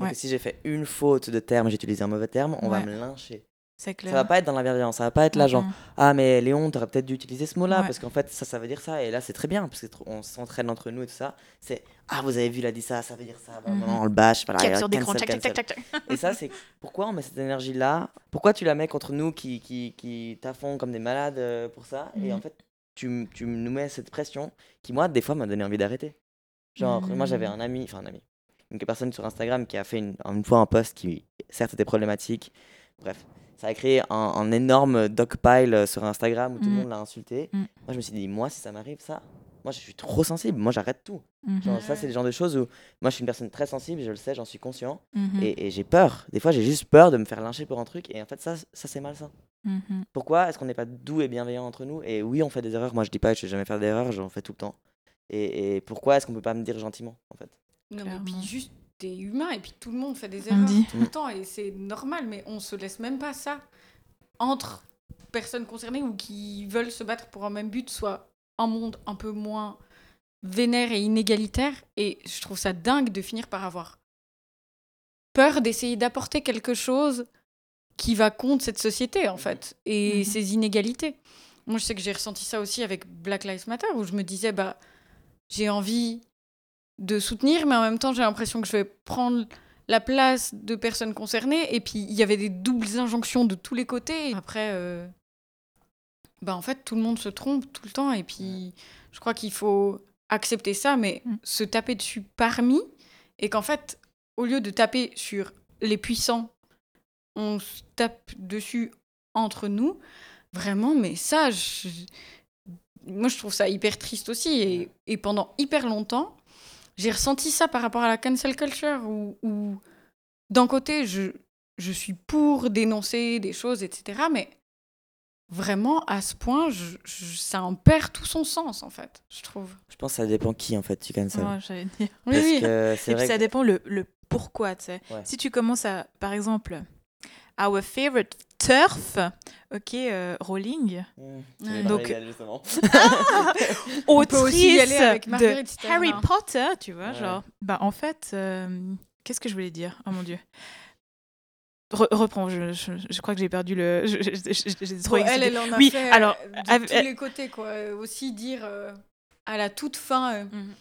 Et que si j'ai fait une faute de terme, j'ai utilisé un mauvais terme, on va me lyncher. Ça va pas être dans la bienveillance, ça va pas être l'agent. Ah, mais Léon, t'aurais peut-être dû utiliser ce mot-là, parce qu'en fait, ça, ça veut dire ça, et là, c'est très bien, parce qu'on s'entraîne entre nous et tout ça. C'est Ah, vous avez vu, il a dit ça, ça veut dire ça, bah, on le bâche. Voilà, Capture d'écran, Et ça, c'est <laughs> pourquoi on met cette énergie-là? Pourquoi tu la mets contre nous qui, qui, qui comme des malades euh, pour ça? Et en mhm. fait, tu, tu nous mets cette pression qui, moi, des fois, m'a donné envie d'arrêter. Genre, moi, j'avais mhm. un ami, enfin, un ami, une personne sur Instagram qui a fait une, une fois un post qui, certes, était problématique. Bref ça a créé un, énorme dogpile euh, sur Instagram où tout le mm. monde l'a insulté. Mm. Moi, je me suis dit, moi, si ça m'arrive, ça, moi, je suis trop sensible. Moi, j'arrête tout. Mm-hmm. ça, c'est le genre de choses où moi, je suis une personne très sensible, je le sais, j'en suis conscient. Mm-hmm. Et, j'ai peur. Des fois, j'ai juste peur de me faire lyncher pour un truc. Et en fait, ça, ça c'est malsain. Mm-hmm. Pourquoi est-ce qu'on n'est pas doux et bienveillant entre nous? Et oui, on fait des erreurs. Moi, je dis pas que je vais jamais faire d'erreurs, j'en fais tout le temps. Et, pourquoi est-ce qu'on peut pas me dire gentiment, en fait? Non, mais puis juste t'es humain et puis tout le monde fait des erreurs tout le temps et c'est normal, mais on se laisse même pas ça entre personnes concernées ou qui veulent se battre pour un même but soit un monde un peu moins vénère et inégalitaire. Et je trouve ça dingue de finir par avoir peur d'essayer d'apporter quelque chose qui va contre cette société, en fait, et Mhm. ses inégalités. Moi, je sais que j'ai ressenti ça aussi avec Black Lives Matter, où je me disais, bah, j'ai envie de soutenir, mais en même temps, j'ai l'impression que je vais prendre la place de personnes concernées. Et puis, il y avait des doubles injonctions de tous les côtés. Après, euh, bah, en fait, tout le monde se trompe tout le temps. Et puis, je crois qu'il faut accepter ça, mais Mm. se taper dessus parmi. Et qu'en fait, au lieu de taper sur les puissants, on se tape dessus entre nous. Vraiment, mais ça, je- moi, je trouve ça hyper triste aussi. Et, et pendant hyper longtemps, j'ai ressenti ça par rapport à la cancel culture, où, où d'un côté, je, je suis pour dénoncer des choses, etc. Mais vraiment, à ce point, je- je- ça en perd tout son sens, en fait, je trouve. Je pense que ça dépend qui en fait tu cancel. Ouais, j'allais dire. Oui, Parce oui. que c'est Et puis vrai ça que- dépend le, le pourquoi, tu sais. Ouais. Si tu commences à, par exemple, Our Favorite Turf, ok, euh, Rowling, Mmh, j'allais Donc- <laughs> <laughs> y autrice aller avec de Harry. Potter, tu vois, Ouais. genre, bah en fait, euh, qu'est-ce que je voulais dire? Oh mon dieu. Re- reprends, je, je, je crois que j'ai perdu le. J'étais trop Bon, elle, elle en a Oui, fait alors, euh, de avec- tous les côtés, quoi. Aussi dire euh, à la toute fin, euh, Mhm.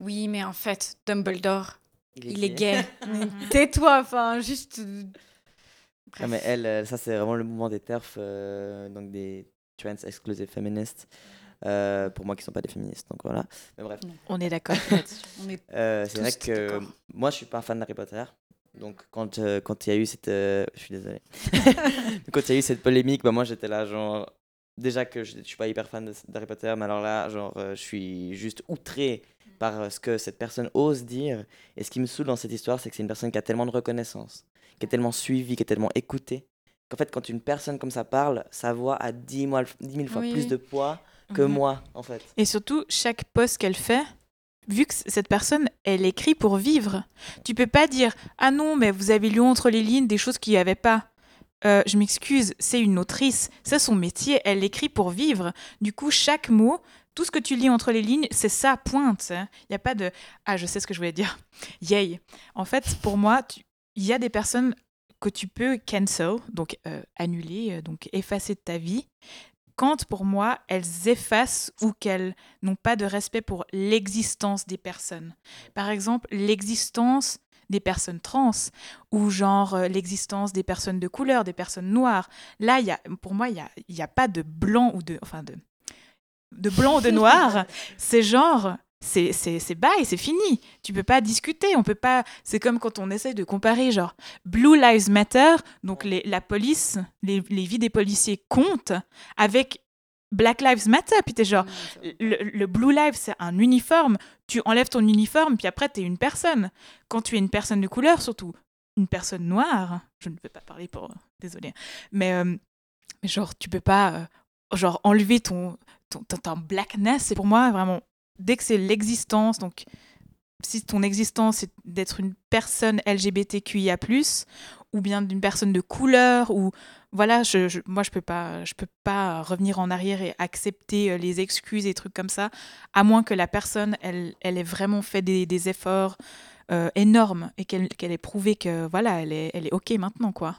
oui, mais en fait, Dumbledore, il est gay. gay. Mais <laughs> Tais-toi, enfin, juste. Ah, mais elle, euh, ça c'est vraiment le mouvement des TERF, euh, donc des Trans Exclusive Feminists, euh, pour moi qui ne sont pas des féministes, donc voilà. Mais bref, On est d'accord. <laughs> Euh, c'est vrai que moi je suis pas un fan d'Harry Potter, donc quand euh, quand il y a eu cette, euh, je suis désolé, <laughs> quand il y a eu cette polémique, bah moi j'étais là genre déjà que je, je suis pas hyper fan de- d'Harry Potter, mais alors là genre euh, je suis juste outré par euh, ce que cette personne ose dire, et ce qui me saoule dans cette histoire, c'est que c'est une personne qui a tellement de reconnaissance, qui est tellement suivie, qui est tellement écoutée, qu'en fait quand une personne comme ça parle, sa voix a 10 000, 10 000 fois Oui, plus oui. de poids que Mhm. moi en fait. Et surtout, chaque post qu'elle fait, vu que cette personne, elle écrit pour vivre, tu peux pas dire Ah non, mais vous avez lu entre les lignes des choses qu'il n'y avait pas. Euh, je m'excuse, c'est une autrice, c'est son métier, elle écrit pour vivre. Du coup, chaque mot, tout ce que tu lis entre les lignes, c'est ça, pointe. Il n'y a pas de Ah, je sais ce que je voulais dire. <laughs> Yay. En fait, pour moi, tu- il y a des personnes que tu peux cancel, donc euh, annuler, euh, donc effacer de ta vie, quand pour moi, elles effacent ou qu'elles n'ont pas de respect pour l'existence des personnes. Par exemple, l'existence des personnes trans ou genre euh, l'existence des personnes de couleur, des personnes noires. Là, y a, pour moi, il n'y a, il y a pas de blanc ou de... Enfin, de, de blanc ou de noir. <laughs> C'est genre... C'est, c'est, c'est bye, c'est fini. Tu peux pas discuter, on peut pas... C'est comme quand on essaye de comparer, genre, Blue Lives Matter, donc les, la police, les, les vies des policiers comptent, avec Black Lives Matter. Puis t'es genre, le, le Blue Lives, c'est un uniforme. Tu enlèves ton uniforme, puis après, t'es une personne. Quand tu es une personne de couleur, surtout une personne noire, je ne peux pas parler pour... Désolée. Mais, euh, mais genre, tu peux pas euh, genre enlever ton, ton, ton, ton blackness. C'est pour moi, vraiment, dès que c'est l'existence, donc si ton existence c'est d'être une personne LGBTQIA+, ou bien d'une personne de couleur, ou voilà, je, je- moi je peux pas, je peux pas revenir en arrière et accepter euh, les excuses et trucs comme ça, à moins que la personne, elle, elle ait vraiment fait des, des efforts euh, énormes et qu'elle qu'elle ait prouvé que voilà, elle est, elle est ok maintenant quoi.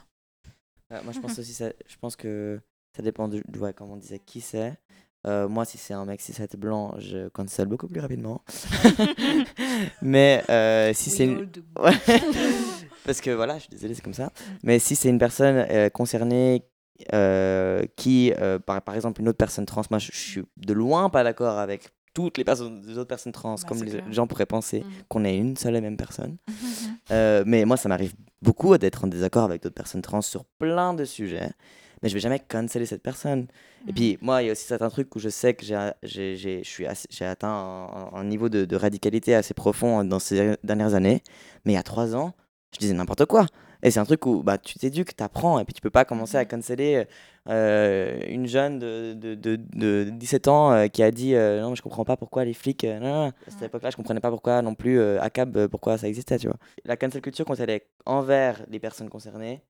Ouais, moi, je pense <laughs> aussi, ça, je pense que ça dépend de, de- ouais, comme on disait, qui c'est. Euh, moi, si c'est un mec, si c'est blanc, je cancel beaucoup plus rapidement. <laughs> <laughs> Mais euh, si c'est une... Parce que voilà, je suis désolé, c'est comme ça. Mais si c'est une personne euh, concernée euh, qui, euh, par, par exemple, une autre personne trans, moi, je, je suis de loin pas d'accord avec toutes les, personnes, les autres personnes trans, Bah, comme les clair. gens pourraient penser Mhm. qu'on est une seule et même personne. <laughs> Euh, mais moi, ça m'arrive beaucoup d'être en désaccord avec d'autres personnes trans sur plein de sujets. Mais je vais jamais canceller cette personne. Et puis, moi, il y a aussi certains trucs où je sais que j'ai- atteint un, un niveau de, de radicalité assez profond dans ces dernières années. Mais il y a trois ans, je disais n'importe quoi. Et c'est un truc où bah, tu t'éduques, tu apprends, et puis tu peux pas commencer à canceller euh, une jeune de, de, de, de 17 ans euh, qui a dit euh, Non, mais je comprends pas pourquoi les flics. non, non, non. À cette époque-là, je comprenais pas pourquoi non plus ACAB, euh, pourquoi ça existait, tu vois. La cancel culture, quand elle est envers les personnes concernées,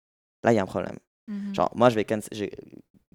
là, il y a un problème. Mhm. Genre, moi, je vais cancel.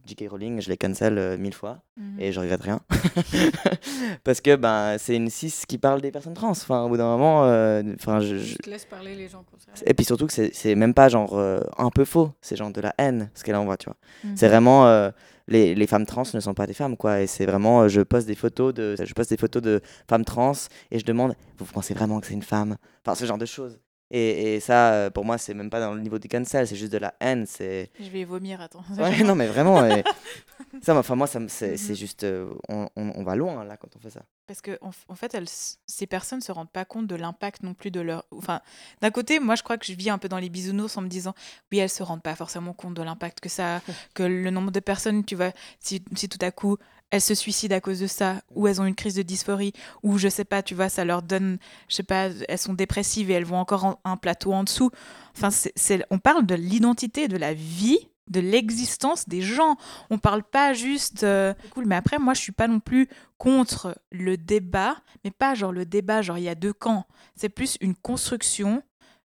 J.K. Rowling, je les cancel euh, mille fois Mhm. et je regrette rien. <laughs> Parce que ben, c'est une 6 qui parle des personnes trans. Enfin, au bout d'un moment, euh, je, je- Juste laisse parler les gens concernés. Et puis surtout que c'est- même pas genre euh, un peu faux, c'est genre de la haine ce qu'elle envoie, tu vois. Mhm. C'est vraiment les, les femmes trans ne sont pas des femmes quoi et c'est vraiment euh, je poste des photos de je poste des photos de femmes trans et je demande vous pensez vraiment que c'est une femme? Enfin ce genre de choses. Et, et ça pour moi c'est même pas dans le niveau du cancel, c'est juste de la haine, c'est Je vais vomir, attends. <laughs> Ouais, non mais vraiment et- <laughs> ça enfin moi c'est Mhm. juste euh, on, on, on va loin là quand on fait ça. Parce que en, fait, elles, ces personnes se rendent pas compte de l'impact non plus de leur. Enfin, d'un côté, moi, je crois que je vis un peu dans les bisounours en me disant, oui, elles se rendent pas forcément compte de l'impact que ça, a, <laughs> que le nombre de personnes, tu vois, si, si tout à coup elles se suicident à cause de ça, ou elles ont une crise de dysphorie, ou je sais pas, tu vois, ça leur donne, je sais pas, elles sont dépressives et elles vont encore en- un plateau en dessous. Enfin, c'est- on parle de l'identité, de la vie, de l'existence des gens. On parle pas juste. euh, cool, mais après, moi, je suis pas non plus contre le débat, mais pas genre le débat, genre il y a deux camps. C'est plus une construction,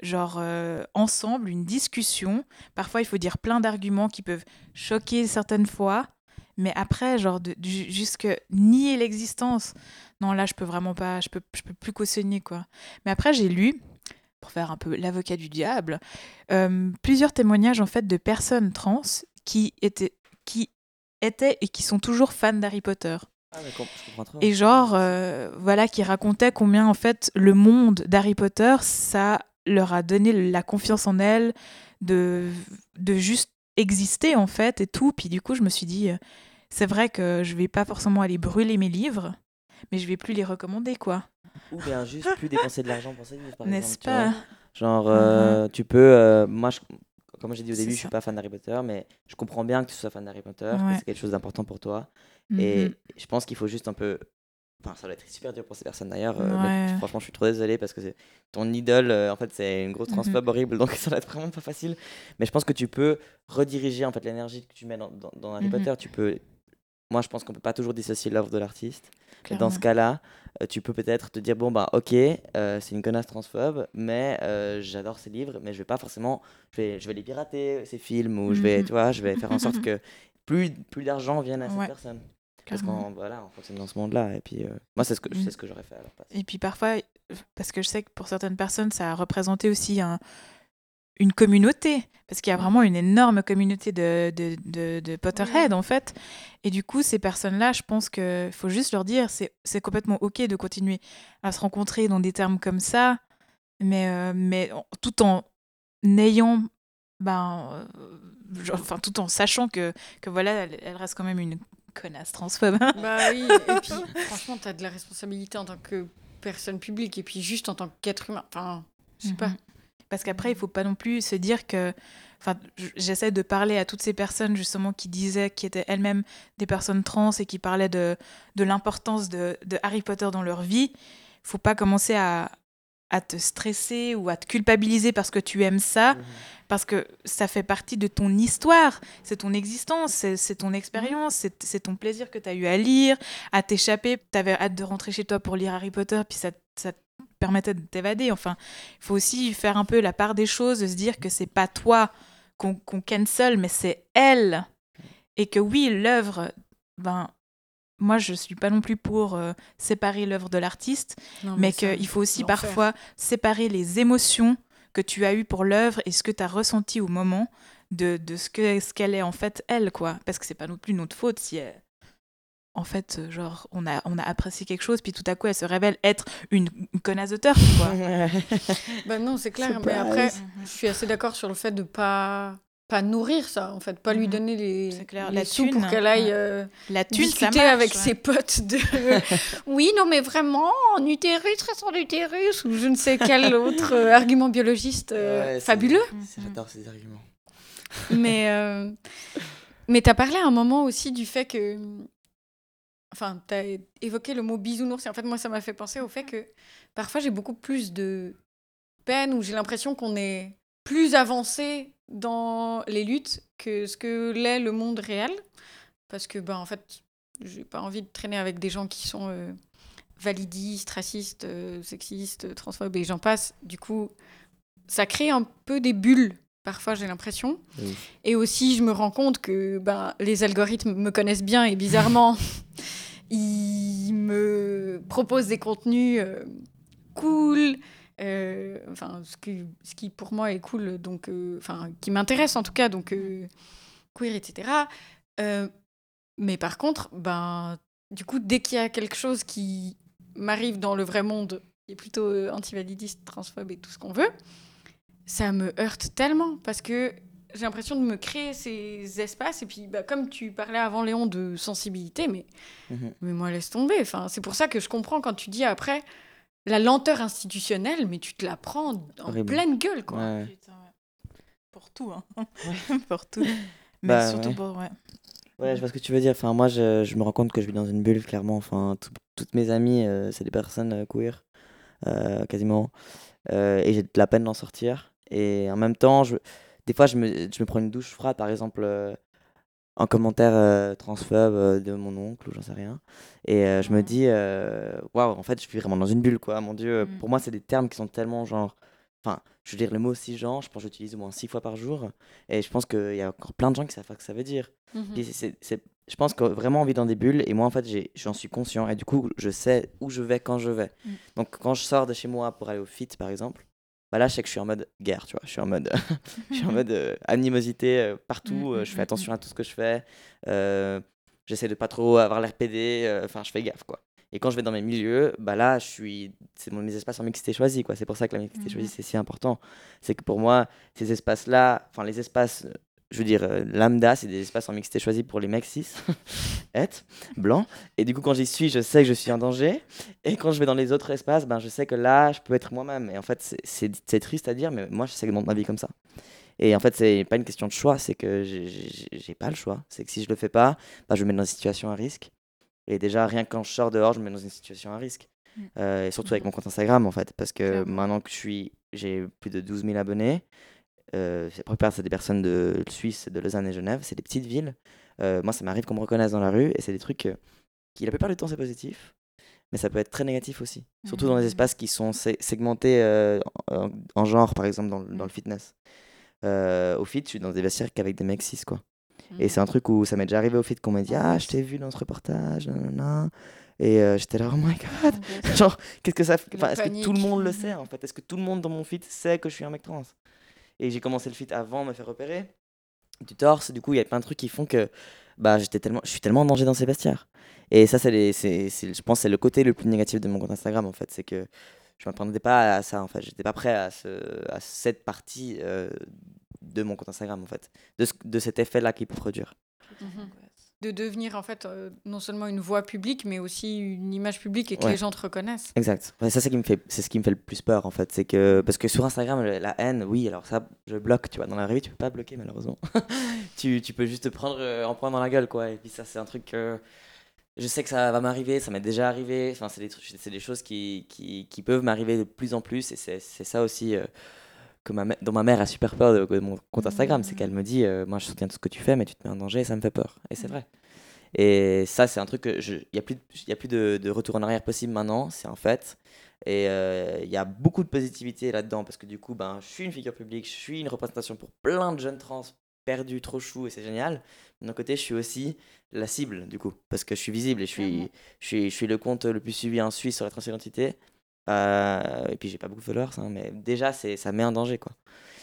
genre euh, ensemble, une discussion. Parfois, il faut dire plein d'arguments qui peuvent choquer certaines fois, mais après, genre de, jusque nier l'existence. Non, là, je peux vraiment pas, je peux, je peux plus cautionner quoi. Mais après, j'ai lu, pour faire un peu l'avocat du diable, euh, plusieurs témoignages en fait de personnes trans qui étaient, qui étaient et qui sont toujours fans d'Harry Potter. Ah. Et genre, euh, voilà, qui racontait combien, en fait, le monde d'Harry Potter, ça leur a donné la confiance en elles, de, de juste exister, en fait, et tout. Puis du coup, je me suis dit, euh, c'est vrai que je vais pas forcément aller brûler mes livres, mais je vais plus les recommander, quoi. Ou bien juste plus dépenser de l'argent pour ces livres par N'est-ce pas? Genre, euh, tu peux. euh, moi, je- comme j'ai dit au début, je suis pas fan d'Harry Potter, mais je comprends bien que tu sois fan d'Harry Potter, que c'est quelque chose d'important pour toi. Et Mhm. je pense qu'il faut juste un peu. Enfin, ça doit être super dur pour ces personnes d'ailleurs. euh, Ouais. franchement, je suis trop désolé parce que ton idole, euh, en fait, c'est une grosse Mhm. transphobe horrible, donc <laughs> ça doit être vraiment pas facile. Mais je pense que tu peux rediriger en fait l'énergie que tu mets dans, dans- dans Harry Mhm. Potter. Tu peux. Moi, je pense qu'on peut pas toujours dissocier l'œuvre de l'artiste. Dans ce cas-là, euh, tu peux peut-être te dire bon bah ok, c'est une connasse transphobe, mais j'adore ses livres, mais je vais pas forcément, je vais, je vais les pirater ces films ou je vais, Mhm. tu vois, je vais faire en sorte <laughs> que plus, plus d'argent vienne à cette Ouais. personne. Parce qu'on voilà, on fonctionne dans ce monde-là. Et puis euh, moi c'est ce que c'est ce que j'aurais fait à leur place. Et puis parfois, parce que je sais que pour certaines personnes, ça a représenté aussi un- une communauté, parce qu'il y a vraiment une énorme communauté de, de, de, de Potterhead en fait. Et du coup, ces personnes-là, je pense qu'il faut juste leur dire, c'est c'est complètement OK de continuer à se rencontrer dans des termes comme ça, mais, euh, mais tout en ayant, ben, euh, genre, enfin, tout en sachant que, que voilà, elle, elle reste quand même une connasse transphobe. <laughs> Bah oui, et puis <laughs> franchement, tu as de la responsabilité en tant que personne publique et puis juste en tant qu'être humain. Enfin, je sais pas. Mhm. Parce qu'après, il faut pas non plus se dire que. Enfin, j'essaie de parler à toutes ces personnes justement qui disaient, qui étaient elles-mêmes des personnes trans et qui parlaient de, de l'importance de, de Harry Potter dans leur vie. faut pas commencer à, à te stresser ou à te culpabiliser parce que tu aimes ça, parce que ça fait partie de ton histoire, c'est ton existence, c'est ton expérience, c'est c'est ton plaisir que tu as eu à lire, à t'échapper. Tu avais hâte de rentrer chez toi pour lire Harry Potter, puis ça, ça te permettait de t'évader. Enfin, il faut aussi faire un peu la part des choses, de se dire que c'est pas toi qu'on qu'on cancel, mais c'est elle. Et que oui, l'œuvre, ben, moi je suis pas non plus pour euh, séparer l'œuvre de l'artiste, mais ça, qu'il faut aussi parfois séparer les émotions que tu as eues pour l'œuvre et ce que tu as ressenti au moment de, de ce que ce qu'elle est en fait elle quoi parce que c'est pas non plus notre faute si elle- en fait euh, genre on a on a apprécié quelque chose puis tout à coup elle se révèle être une, une connasse d'auteur quoi <laughs> Bah non, c'est clair. Surprise. Mais après, je suis assez d'accord sur le fait de pas pas nourrir ça, en fait, pas lui Mhm. donner les, clair, les la sous thune, pour qu'elle aille ouais. euh, la thune discuter marche, avec ouais. ses potes de <laughs> oui non mais vraiment en utérus reste en utérus ou je ne sais quel <laughs> autre euh, argument biologiste euh, Ouais, fabuleux c'est- J'adore ces arguments. <laughs> mais euh, mais t'as parlé à un moment aussi du fait que enfin t'as évoqué le mot bisounours et en fait moi ça m'a fait penser au fait que parfois j'ai beaucoup plus de peine ou j'ai l'impression qu'on est plus avancé dans les luttes que ce que l'est le monde réel parce que ben en fait j'ai pas envie de traîner avec des gens qui sont euh, validistes, racistes, euh, sexistes, transphobes et j'en passe. Du coup, ça crée un peu des bulles parfois j'ai l'impression. Oui. Et aussi, je me rends compte que ben, les algorithmes me connaissent bien et bizarrement, <laughs> ils me proposent des contenus euh, cool. Euh, enfin, ce qui, ce qui pour moi est cool, donc, euh, enfin, qui m'intéresse en tout cas, donc euh, queer, etc. Mais par contre, ben, du coup, dès qu'il y a quelque chose qui m'arrive dans le vrai monde, qui est plutôt antivalidiste, transphobe et tout ce qu'on veut, ça me heurte tellement parce que j'ai l'impression de me créer ces espaces. Et puis, bah, comme tu parlais avant, Léon, de sensibilité, mais, Mhm. mais moi, laisse tomber. Enfin, c'est pour ça que je comprends quand tu dis après la lenteur institutionnelle, mais tu te la prends en Horrible. pleine gueule, quoi. Ouais. Putain, ouais. Pour tout, hein. <laughs> pour tout. <laughs> Mais Bah, surtout ouais. pour. Ouais. Ouais, je vois ce que tu veux dire. Enfin, moi, je, je me rends compte que je vis dans une bulle, clairement. Enfin, tout- toutes mes amies, euh, c'est des personnes euh, queer, euh, quasiment. Euh, et j'ai de la peine d'en sortir. Et en même temps, je, des fois, je me, je me prends une douche froide, par exemple, en commentaire euh, transphobe euh, de mon oncle ou j'en sais rien. Et euh, je me dis, waouh, en fait, je suis vraiment dans une bulle, quoi. Mon Dieu, Mhm. pour moi, c'est des termes qui sont tellement genre. Enfin, je veux dire, le mot cisgenre, je pense que j'utilise au moins six fois par jour. Et je pense qu'il y a encore plein de gens qui savent pas ce que ça veut dire. Mhm. C'est- je pense que vraiment on vit dans des bulles et moi en fait j'en suis conscient et du coup je sais où je vais quand je vais. Mm. Donc quand je sors de chez moi pour aller au fit par exemple, bah là je sais que je suis en mode guerre, tu vois, je suis en mode, <laughs> je suis en <laughs> mode euh, animosité euh, partout, Mm, euh, mm, je fais mm, attention à tout ce que je fais, j'essaie de pas trop avoir l'air pédé, euh, enfin je fais gaffe quoi. Et quand je vais dans mes milieux, bah là je suis, c'est mon- mes espaces en mixité choisie quoi. C'est pour ça que la mixité choisie c'est si important. C'est que pour moi ces espaces là, enfin les espaces je veux dire, euh, lambda, c'est des espaces en mixité choisis pour les mecs cis, <laughs> het, blancs. Et du coup, quand j'y suis, je sais que je suis en danger. Et quand je vais dans les autres espaces, ben, je sais que là, je peux être moi-même. Et en fait, c'est- triste à dire, mais moi, je sais que ma vie comme ça. Et en fait, c'est pas une question de choix, c'est que j'ai- pas le choix. C'est que si je le fais pas, ben, je me mets dans une situation à risque. Et déjà, rien que quand je sors dehors, je me mets dans une situation à risque. Mm. Euh, et surtout avec mon compte Instagram, en fait. Parce que maintenant que je suis, j'ai plus de 12 000 abonnés, euh, c'est- la plupart, c'est des personnes de Suisse, de Lausanne et Genève. C'est des petites villes. Euh, moi, ça m'arrive qu'on me reconnaisse dans la rue. Et c'est des trucs euh, qui, la plupart du temps, c'est positif. Mais ça peut être très négatif aussi. Surtout dans des Mhm. espaces qui sont sé- segmentés euh, en, en genre, par exemple, dans, le- dans le fitness. Euh, au fit, je suis dans des vestiaires qu'avec des mecs cis, quoi. Et c'est un truc où ça m'est déjà arrivé au fit qu'on m'a dit Ah, je t'ai vu dans ce reportage, nanana. Et euh, j'étais là, oh my god, genre, qu'est-ce que ça fait enfin, Est-ce que tout le monde le sait en fait? Est-ce que tout le monde dans mon fit sait que je suis un mec trans? Et j'ai commencé le fit avant de me faire repérer du torse, du coup, il y a plein de trucs qui font que bah, j'étais tellement, je suis tellement en danger dans ces vestiaires. Et ça, c'est, je pense, que c'est le côté le plus négatif de mon compte Instagram en fait, c'est que je m'attendais pas à ça en fait, j'étais pas prêt à, ce, à cette partie euh, de mon compte Instagram en fait, de, ce- de cet effet-là qu'il peut produire. Mhm. De devenir en fait euh, non seulement une voix publique, mais aussi une image publique et que Ouais. les gens te reconnaissent. Exact. Ouais, ça, c'est, qui me fait, c'est ce qui me fait le plus peur, en fait. C'est que, parce que sur Instagram, la haine, oui, alors ça, je bloque, tu vois. Dans la vraie vie, tu peux pas bloquer, malheureusement. <laughs> tu, tu peux juste te prendre euh, en point dans la gueule, quoi. Et puis ça, c'est un truc que je sais que ça va m'arriver, ça m'est déjà arrivé. Enfin, c'est des, trucs- c'est des choses qui, qui, qui peuvent m'arriver de plus en plus. Et c'est, c'est ça aussi que ma, dont ma mère a super peur de, de mon compte Instagram. C'est qu'elle me dit, euh, moi, je soutiens tout ce que tu fais, mais tu te mets en danger et ça me fait peur. Et c'est vrai. Et ça, c'est un truc que. Il n'y a plus, y a plus de, de retour en arrière possible maintenant, c'est un fait. Et euh, il y a beaucoup de positivité là-dedans parce que du coup, ben, je suis une figure publique, je suis une représentation pour plein de jeunes trans perdus, trop choux et c'est génial. D'un côté, je suis aussi la cible du coup parce que je suis visible et je suis, je suis, je suis le compte le plus suivi en Suisse sur la transidentité. Euh, et puis j'ai pas beaucoup de followers, hein, mais déjà, c'est, ça met en danger quoi.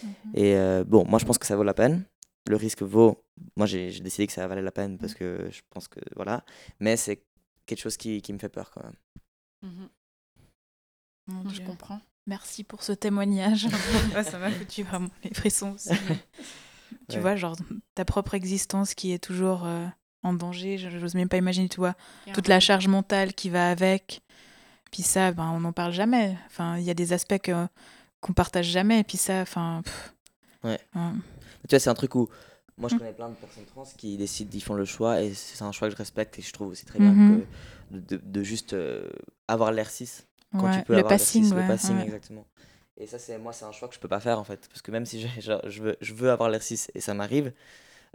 Mhm. Et euh, bon, moi je pense que ça vaut la peine. Le risque vaut. Moi j'ai décidé que ça valait la peine parce que je pense que voilà. Mais c'est quelque chose qui, qui me fait peur quand même. Mhm. Mon Je comprends. Merci pour ce témoignage. <laughs> Ouais, ça m'a foutu vraiment les frissons aussi. Tu Ouais. vois, genre ta propre existence qui est toujours euh, en danger. je- J'ose même pas imaginer, tu vois, toute la charge mentale qui va avec. Puis ça, ben, on n'en parle jamais. Enfin, il y a des aspects que- qu'on partage jamais. Et puis ça, enfin. Ouais. hein. Tu vois, c'est un truc où moi je Mm. connais plein de personnes trans qui décident, ils font le choix et c'est un choix que je respecte et je trouve aussi très bien Mhm. que de, de- de juste euh, avoir l'air cis quand Ouais, tu peux le avoir l'air passing, cis, ouais, le passing ouais. exactement. Et ça, c'est moi, c'est un choix que je peux pas faire en fait. Parce que même si j'ai- genre, je, veux, je veux avoir l'air cis et ça m'arrive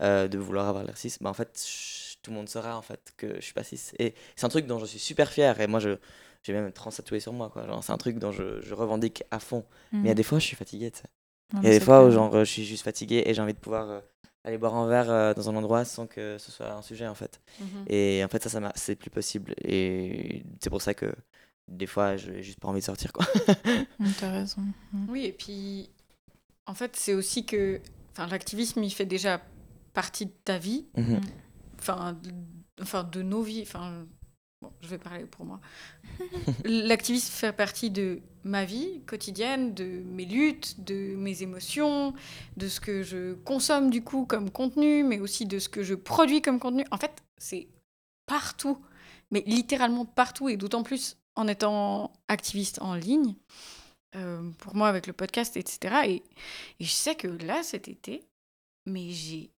euh, de vouloir avoir l'air cis, bah, en fait, tout le monde saura en fait que je suis pas cis. Et c'est un truc dont je suis super fier. Et moi, je, j'ai même trans tatoué sur moi. quoi. Genre, C'est un truc dont je, je revendique à fond. Mais il y a Mhm. des fois, je suis fatigué. tu sais. Non, Il y a des fois où genre, je suis juste fatigué et j'ai envie de pouvoir euh, aller boire un verre euh, dans un endroit sans que ce soit un sujet en fait. Et en fait, ça, ça m'a- c'est plus possible. Et c'est pour ça que des fois, j'ai juste pas envie de sortir quoi. <laughs> Mm, T'as raison. Mm. Oui, et puis, en fait, c'est aussi que enfin, l'activisme, il fait déjà partie de ta vie, Mhm. enfin, de, enfin, de nos vies. Enfin, je vais parler pour moi. <laughs> L'activisme fait partie de ma vie quotidienne, de mes luttes, de mes émotions, de ce que je consomme du coup comme contenu, mais aussi de ce que je produis comme contenu. En fait, c'est partout, mais littéralement partout, et d'autant plus en étant activiste en ligne, euh, pour moi avec le podcast, etc. Et, et je sais que là, cet été, mais j'ai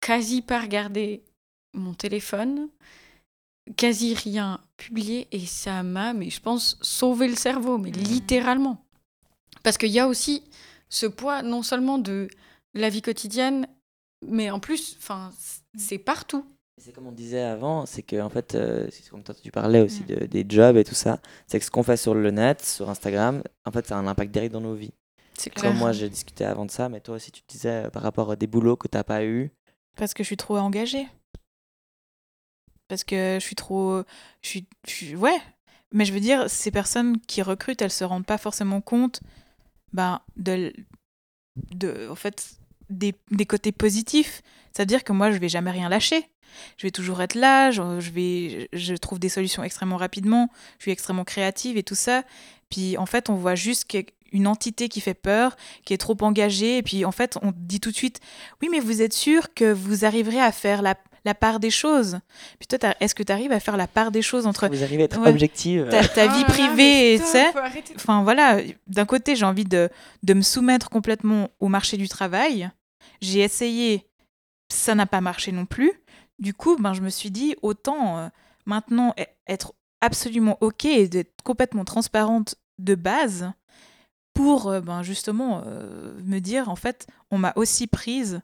quasi pas regardé mon téléphone, quasi rien publié, et ça m'a, mais je pense, sauvé le cerveau, mais littéralement. Parce qu'il y a aussi ce poids non seulement de la vie quotidienne, mais en plus, enfin, c'est partout. C'est comme on disait avant, c'est que en fait, euh, c'est comme toi tu parlais aussi Mm. de- des jobs et tout ça, c'est que ce qu'on fait sur le net, sur Instagram, en fait, ça a un impact direct dans nos vies. C'est Comme moi, j'ai discuté avant de ça, mais toi aussi, tu te disais euh, par rapport à des boulots que t'as pas eu. Parce que je suis trop engagée. Parce que je suis trop. Je suis, Ouais. Mais je veux dire, ces personnes qui recrutent, elles se rendent pas forcément compte ben, de, de. En fait, des, des côtés positifs. C'est-à-dire que moi, je vais jamais rien lâcher. Je vais toujours être là, je, je vais, je trouve des solutions extrêmement rapidement, je suis extrêmement créative et tout ça. Puis en fait, on voit juste qu'il y a une entité qui fait peur, qui est trop engagée, et puis en fait, on dit tout de suite oui, mais vous êtes sûr que vous arriverez à faire la, la part des choses Puis toi, est-ce que tu arrives à faire la part des choses entre Vous arrivez à être Ouais. objective. ta, ta Ah vie privée tu sais Enfin voilà, d'un côté, j'ai envie de, de me soumettre complètement au marché du travail. J'ai essayé, ça n'a pas marché non plus. Du coup, ben, je me suis dit, autant euh, maintenant e- être absolument OK et d'être complètement transparente de base pour euh, ben, justement euh, me dire, en fait, on m'a aussi prise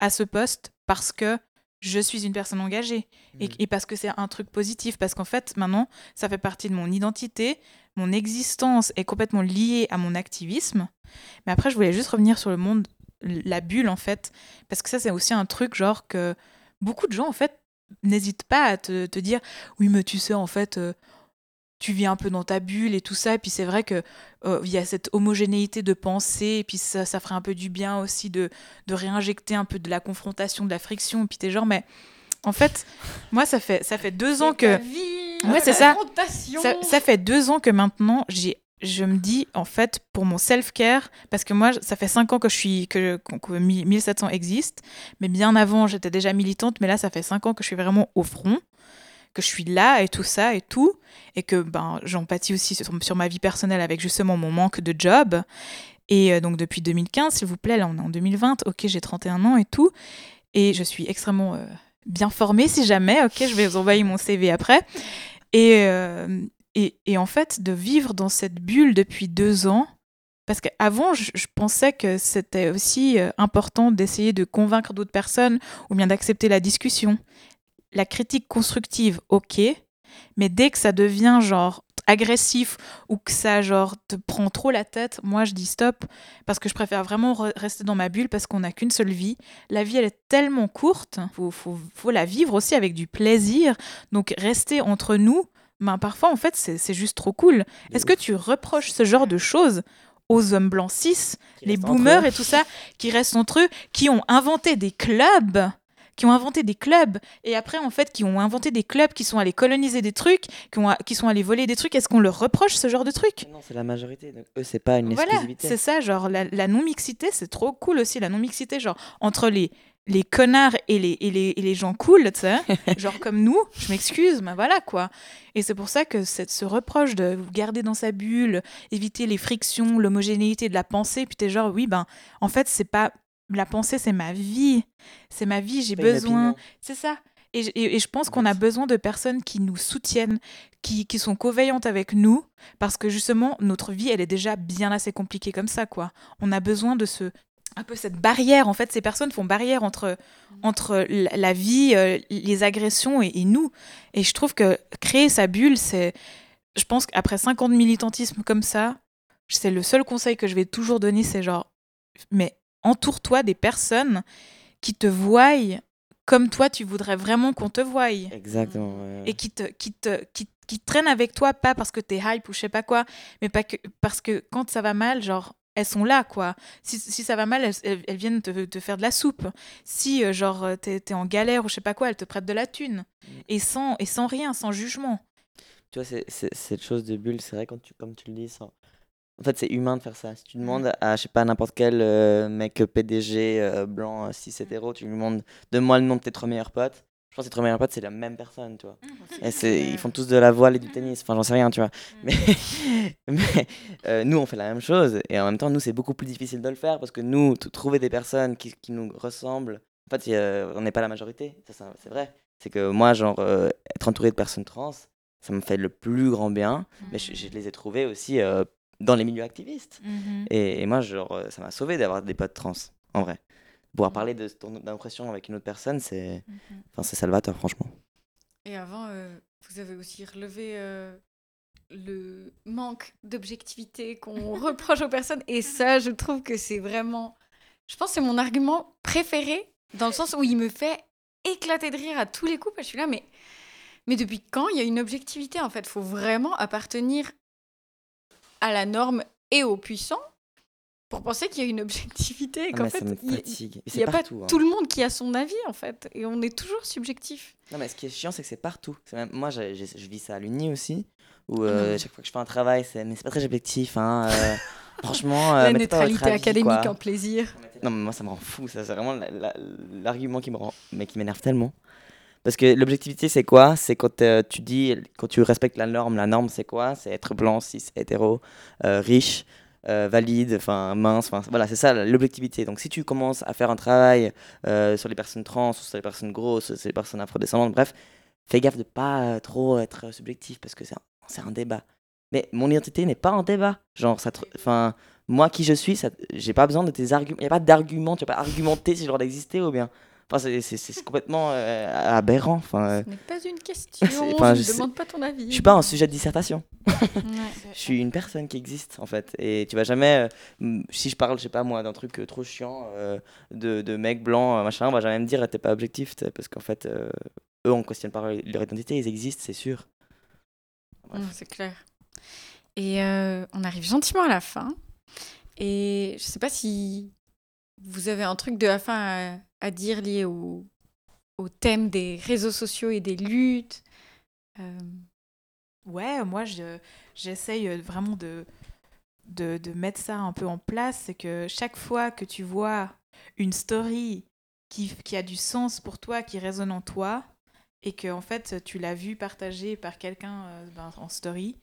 à ce poste parce que je suis une personne engagée et, Mm. et parce que c'est un truc positif. Parce qu'en fait, maintenant, ça fait partie de mon identité. Mon existence est complètement liée à mon activisme. Mais après, je voulais juste revenir sur le monde, la bulle, en fait. Parce que ça, c'est aussi un truc, genre, que beaucoup de gens, en fait, n'hésitent pas à te, te dire Oui, mais tu sais, en fait. euh, tu vis un peu dans ta bulle et tout ça, et puis c'est vrai que euh, y a cette homogénéité de pensée, et puis ça, ça ferait un peu du bien aussi de, de réinjecter un peu de la confrontation, de la friction, et puis t'es genre, mais en fait, moi, ça fait, ça fait deux ans C'est ta que. vie, Ouais, c'est ça. Ça, ça fait deux ans que maintenant, j'ai, je me dis, en fait, pour mon self-care, parce que moi, ça fait cinq ans que je suis, que, que 1700 existe, mais bien avant, j'étais déjà militante, mais là, ça fait cinq ans que je suis vraiment au front, que je suis là et tout ça et tout, et que ben, j'empathie aussi sur, ma vie personnelle avec justement mon manque de job. Et euh, donc, depuis 2015, s'il vous plaît, là, on est en 2020, ok, j'ai 31 ans et tout, et je suis extrêmement euh, bien formée si jamais, ok, je vais vous envoyer mon CV après. Et, euh, et, et en fait, de vivre dans cette bulle depuis deux ans, parce qu'avant, je, pensais que c'était aussi important d'essayer de convaincre d'autres personnes ou bien d'accepter la discussion. La critique constructive, ok, mais dès que ça devient genre agressif ou que ça genre te prend trop la tête, moi je dis stop parce que je préfère vraiment re- rester dans ma bulle parce qu'on n'a qu'une seule vie. La vie elle est tellement courte, faut, faut, faut la vivre aussi avec du plaisir. Donc rester entre nous, ben parfois en fait c'est juste trop cool. Est-ce que tu reproches ce genre de choses aux hommes blancs cis, Qui les boomers et tout ça, qui restent entre eux, qui ont inventé des clubs? Qui ont inventé des clubs et après en fait qui ont inventé des clubs qui sont allés coloniser des trucs qui, ont, qui sont allés voler des trucs est-ce qu'on leur reproche ce genre de trucs? Non, c'est la majorité. Donc eux, c'est pas une voilà exclusivité. c'est ça genre la, la non-mixité c'est trop cool aussi la non-mixité genre entre les les connards et les, et les, et les gens cool, tu sais, <laughs> genre comme nous, je m'excuse, mais voilà quoi. Et c'est pour ça que cette, ce reproche de vous garder dans sa bulle, éviter les frictions, l'homogénéité de la pensée, puis t'es genre, oui, ben, en fait, c'est pas. La pensée, c'est ma vie. C'est ma vie, j'ai besoin. C'est ça. Et, je- et- et je pense qu'on a besoin de personnes qui nous soutiennent, qui, qui sont coveillantes avec nous, parce que justement, notre vie, elle est déjà bien assez compliquée comme ça, quoi. On a besoin de ce un peu cette barrière. En fait, ces personnes font barrière entre, entre la, vie, euh, les agressions et, et nous. Et je trouve que créer sa bulle, c'est. Je pense qu'après cinq ans de militantisme comme ça, c'est le seul conseil que je vais toujours donner, c'est genre mais entoure-toi des personnes qui te voient comme toi, tu voudrais vraiment qu'on te voie. Exactement. Et qui te, qui, te, qui, qui traînent avec toi, pas parce que t'es hype ou je sais pas quoi, mais pas que, parce que quand ça va mal, genre, elles sont là, quoi. Si, si ça va mal, elles, elles, viennent te, te, faire de la soupe. Si, euh, genre, euh, t'es es en galère ou je sais pas quoi, elles te prêtent de la thune. Mm. Et, sans, et sans rien, sans jugement. Tu vois, cette chose de bulle, c'est vrai, quand tu, comme tu le dis, sans... En fait, c'est humain de faire ça. Si tu mm. demandes à, je sais pas, n'importe quel euh, mec PDG blanc, 6 hétéro, tu lui demandes, donne-moi le nom de tes trois meilleurs potes je pense que tes trois meilleurs potes, c'est la même personne, tu vois. Et ils font tous de la voile et du tennis, enfin, j'en sais rien, tu vois. Mais, <laughs> mais euh, nous, on fait la même chose. Et en même temps, nous, c'est beaucoup plus difficile de le faire parce que nous, trouver des personnes qui, qui nous ressemblent, en fait, on n'est pas la majorité, ça, c'est vrai. C'est que moi, genre, euh, être entouré de personnes trans, ça me fait le plus grand bien. Mais je, je, les ai trouvés aussi euh, dans les milieux activistes. Mmh et, et, moi, genre, ça m'a sauvé d'avoir des potes trans, en vrai pouvoir parler de ton impression avec une autre personne, c'est mhm. enfin, c'est salvateur, franchement. Et avant, euh, vous avez aussi relevé euh, le manque d'objectivité qu'on <laughs> reproche aux personnes. Et ça, je trouve que c'est vraiment. Je pense que c'est mon argument préféré, dans le sens où il me fait éclater de rire à tous les coups. je suis là, mais, mais depuis quand il y a une objectivité En fait, il faut vraiment appartenir à la norme et aux puissants pour penser qu'il y a une objectivité et qu'en fait, il n'y a pas hein. tout le monde qui a son avis en fait, et on est toujours subjectif. Non mais ce qui est chiant, c'est que c'est partout. Même... Moi, je, vis ça à l'Uni aussi, où euh, mmh. chaque fois que je fais un travail, c'est mais c'est pas très objectif. Hein, euh, <laughs> franchement, euh, la neutralité académique en plaisir. Non mais moi, ça me rend fou. Ça, c'est vraiment l'argument qui me rend, mais qui m'énerve tellement. Parce que l'objectivité, c'est quoi? C'est quand tu dis, quand tu respectes la norme. La norme, c'est quoi? C'est être blanc, cis, hétéro, riche. Euh, valide, enfin mince, enfin voilà, c'est ça l'objectivité. Donc si tu commences à faire un travail euh, sur les personnes trans, sur les personnes grosses, sur les personnes afrodescendantes, bref, fais gaffe de pas euh, trop être subjectif parce que c'est un, débat. Mais mon identité n'est pas un débat. Genre, ça, enfin, moi qui je suis, j'ai pas besoin de tes arguments. Il n'y a pas d'argument, tu vas pas argumenter si je dois exister ou bien. Enfin, c'est complètement euh, aberrant. Enfin, Ce n'est pas une <laughs> question. Enfin, je ne demande pas ton avis. Je suis pas un sujet de dissertation. <laughs> je suis une personne qui existe en fait. Et tu vas jamais. Euh, si je parle, je sais pas moi, d'un truc euh, trop chiant de, de mec blanc, machin, on va jamais me dire t'es pas objectif. Parce qu'en fait, eux, on questionne pas leur identité, ils existent, c'est sûr. c'est clair. Et on arrive gentiment à la fin. Et je sais pas si vous avez un truc de la fin à, dire lié au, au, thème des réseaux sociaux et des luttes euh... Ouais, moi, j'essaye vraiment de, de, de, mettre ça un peu en place. C'est que chaque fois que tu vois une story qui, qui a du sens pour toi, qui résonne en toi, et que en fait tu l'as vu partagé par quelqu'un euh, ben, en story,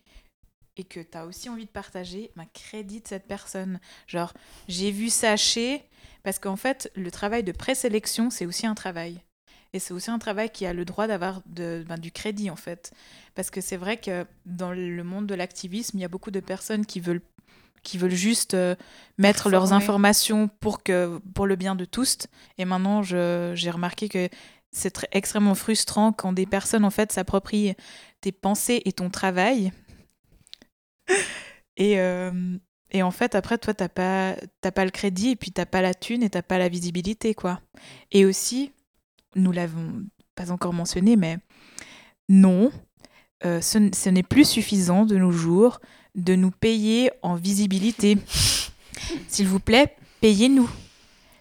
et que tu as aussi envie de partager, ma ben, crédite cette personne. Genre, j'ai vu ça chez parce qu'en fait, le travail de présélection, c'est aussi un travail. Et c'est aussi un travail qui a le droit d'avoir ben, du crédit, en fait. Parce que c'est vrai que dans le monde de l'activisme, il y a beaucoup de personnes qui veulent, qui veulent juste euh, mettre leurs informations pour, que, pour le bien de tous. Et maintenant, j'ai remarqué que c'est extrêmement frustrant quand des personnes, en fait, s'approprient tes pensées et ton travail. <laughs> et, euh, et en fait, après, toi, t'as pas, pas le crédit, et puis t'as pas la thune, et t'as pas la visibilité, quoi. Et aussi, nous l'avons pas encore mentionné, mais non, euh, ce, n'est plus suffisant de nos jours de nous payer en visibilité. <laughs> S'il vous plaît, payez-nous.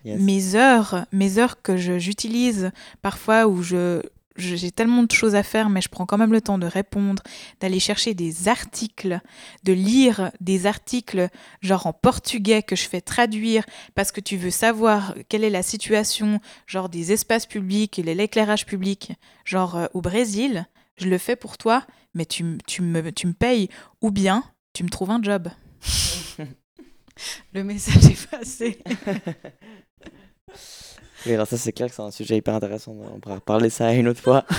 Mes heures, mes heures que j'utilise parfois où je, j'ai tellement de choses à faire, mais je prends quand même le temps de répondre, d'aller chercher des articles, de lire des articles genre en portugais que je fais traduire parce que tu veux savoir quelle est la situation genre des espaces publics et l'éclairage public genre euh, au Brésil. Je le fais pour toi, mais tu, tu, me, tu me payes ou bien tu me trouves un job. <laughs> le message est passé. <laughs> Oui, alors ça, c'est clair que c'est un sujet hyper intéressant. On pourra parler ça une autre fois. <laughs>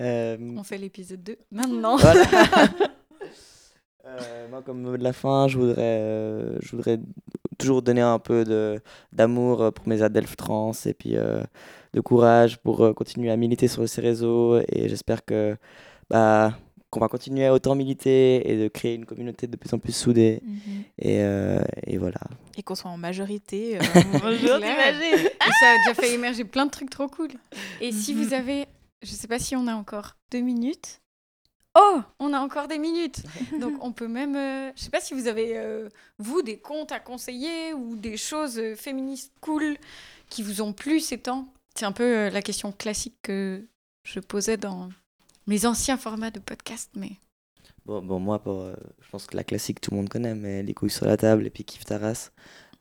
Euh, On fait l'épisode 2 maintenant. <laughs> euh, moi, comme mot de la fin, je voudrais, euh, je voudrais toujours donner un peu de, d'amour pour mes adelphes trans et puis euh, de courage pour continuer à militer sur ces réseaux. Et j'espère que bah, qu'on va continuer à autant militer et de créer une communauté de plus en plus soudée. Mm-hmm. et, et voilà. Et qu'on soit en majorité. euh, <laughs> Claire. t'imagines Et ça a déjà fait émerger plein de trucs trop cool. Et si Mhm. vous avez, je sais pas si on a encore deux minutes. Oh, on a encore des minutes. Donc on peut même, euh, je sais pas si vous avez euh, vous des comptes à conseiller ou des choses euh, féministes cool qui vous ont plu ces temps. C'est un peu euh, la question classique que je posais dans mes anciens formats de podcast, mais Bon, bon moi, pour, euh, je pense que la classique, tout le monde connaît, mais Les couilles sur la table et puis Kiffe ta race,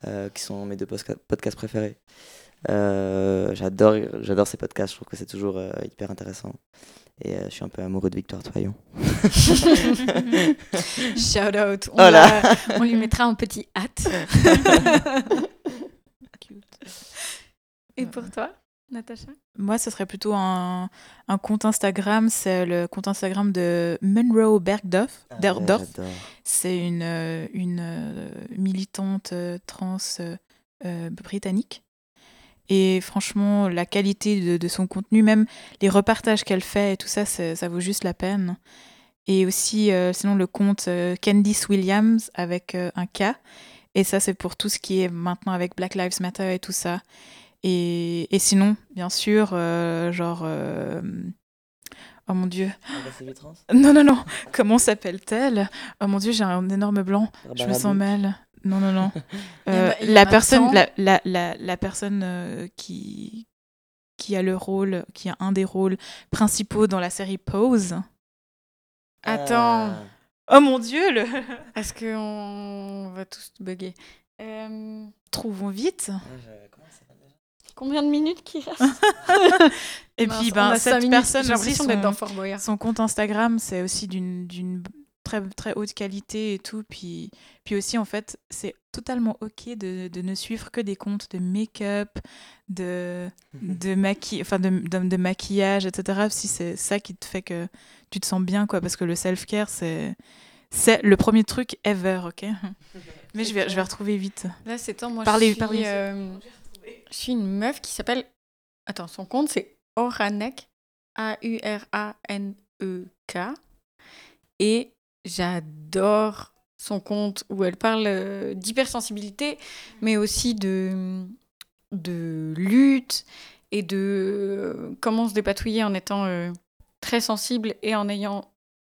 euh, qui sont mes deux podcasts préférés. Euh, j'adore, j'adore ces podcasts, je trouve que c'est toujours hyper intéressant. Et je suis un peu amoureux de Victoire Toyon. <laughs> shout out. On, la- on lui mettra un petit hâte. <laughs> Et pour toi, Natacha Moi, ce serait plutôt un, un compte Instagram. C'est le compte Instagram de Monroe Bergdorf. J'adore. C'est une, euh, une euh, militante euh, trans euh, britannique. Et franchement, la qualité de, de son contenu, même les repartages qu'elle fait et tout ça, ça vaut juste la peine. Et aussi, euh, sinon, le compte euh, Candice Williams avec euh, un K. Et ça, c'est pour tout ce qui est maintenant avec Black Lives Matter et tout ça. Et, et sinon, bien sûr, euh, genre. euh, Oh mon dieu. Ah bah, Non, non, non. Comment s'appelle-t-elle? Oh mon dieu, j'ai un énorme blanc. Je me sens mal. Non, non, non. <laughs> Il y en a- Euh, il y en la personne, la, la, la, la, personne euh, qui, qui a le rôle, qui a un des rôles principaux dans la série Pose. Attends. Ah. Oh mon dieu, le... Est-ce qu'on va tous bugger? Euh, trouvons vite. Ah, je- comment ça s'appelle déjà Combien de minutes qui restent <laughs> Et puis, on ben, a cette minutes. personne J'ai aussi, l'impression d'être dans son, Fort Boyard. son compte Instagram, c'est aussi d'une très, très haute qualité et tout. Puis, puis aussi, en fait, c'est totalement OK de, de ne suivre que des comptes de make-up, de, de, maqui enfin de, de, de maquillage, etc. Si c'est ça qui te fait que tu te sens bien, quoi. Parce que le self-care, c'est c'est le premier truc ever, OK? <laughs> Mais je vais, je vais retrouver vite. Là, c'est temps. Moi, Parlez- je, suis, parlez. euh, suis une meuf qui s'appelle. Attends, son compte, c'est Oranek. A-U-R-A-N-E-K. Et j'adore son compte où elle parle euh, d'hypersensibilité, mais aussi de, de lutte et de euh, comment se dépatouiller en étant euh, très sensible et en ayant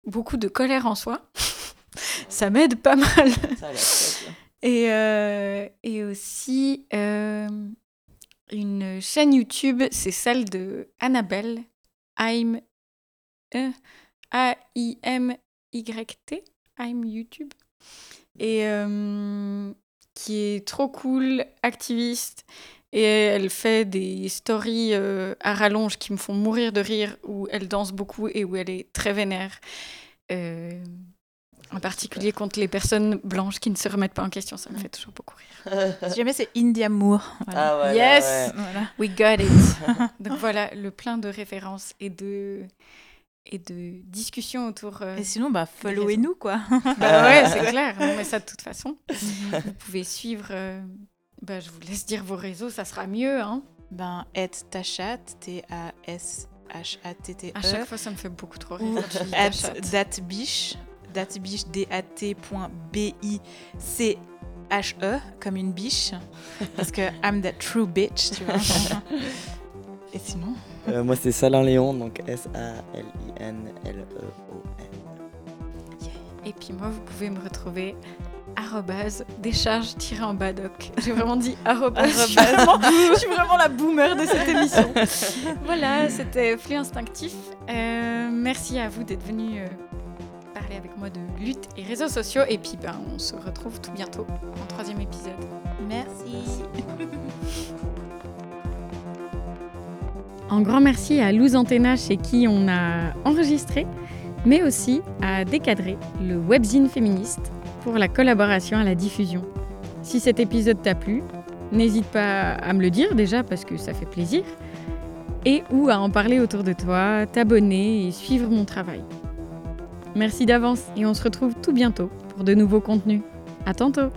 beaucoup de colère en soi. <laughs> Ça m'aide pas mal. Ça a là. Et, euh, et aussi euh, une chaîne YouTube, c'est celle de Annabelle, I'm, euh, A-I-M-Y-T, I'm YouTube, et euh, qui est trop cool, activiste, et elle fait des stories euh, à rallonge qui me font mourir de rire, où elle danse beaucoup et où elle est très vénère. En particulier contre les personnes blanches qui ne se remettent pas en question, ça me fait toujours beaucoup rire. <laughs> Si jamais c'est India Moore. Voilà. Ah Yes. ouais. Voilà. We got it. <laughs> Donc voilà, le plein de références et de et de discussions autour. euh, Et sinon, bah, followez-nous, quoi. <laughs> Bah ouais, c'est clair, on met ça de toute façon. Vous pouvez suivre. euh, Bah, je vous laisse dire vos réseaux, ça sera mieux. Hein. Ben, at Tachat, T-A-S-H-A-T-T-E. À chaque fois, ça me fait beaucoup trop rire. at ta datbiche, datbiche, comme une biche. <laughs> Parce que I'm that true bitch, tu vois. Et sinon? Euh, moi, c'est Salin Léon, donc S-A-L-I-N-L-E-O-N. Et puis moi, vous pouvez me retrouver arrobase décharge tiré en bas doc. J'ai vraiment dit arrobase. Je suis vraiment, je suis vraiment la boomer de cette émission. <laughs> voilà, c'était Flux Instinctif. Euh, merci à vous d'être venus euh, parler avec moi de lutte et réseaux sociaux. Et puis, ben, on se retrouve tout bientôt en troisième épisode. Merci. Un grand merci à Luz Antena chez qui on a enregistré, mais aussi à Décadré, le webzine féministe, pour la collaboration à la diffusion. Si cet épisode t'a plu, n'hésite pas à me le dire déjà parce que ça fait plaisir, et ou à en parler autour de toi, t'abonner et suivre mon travail. Merci d'avance et on se retrouve tout bientôt pour de nouveaux contenus. À tantôt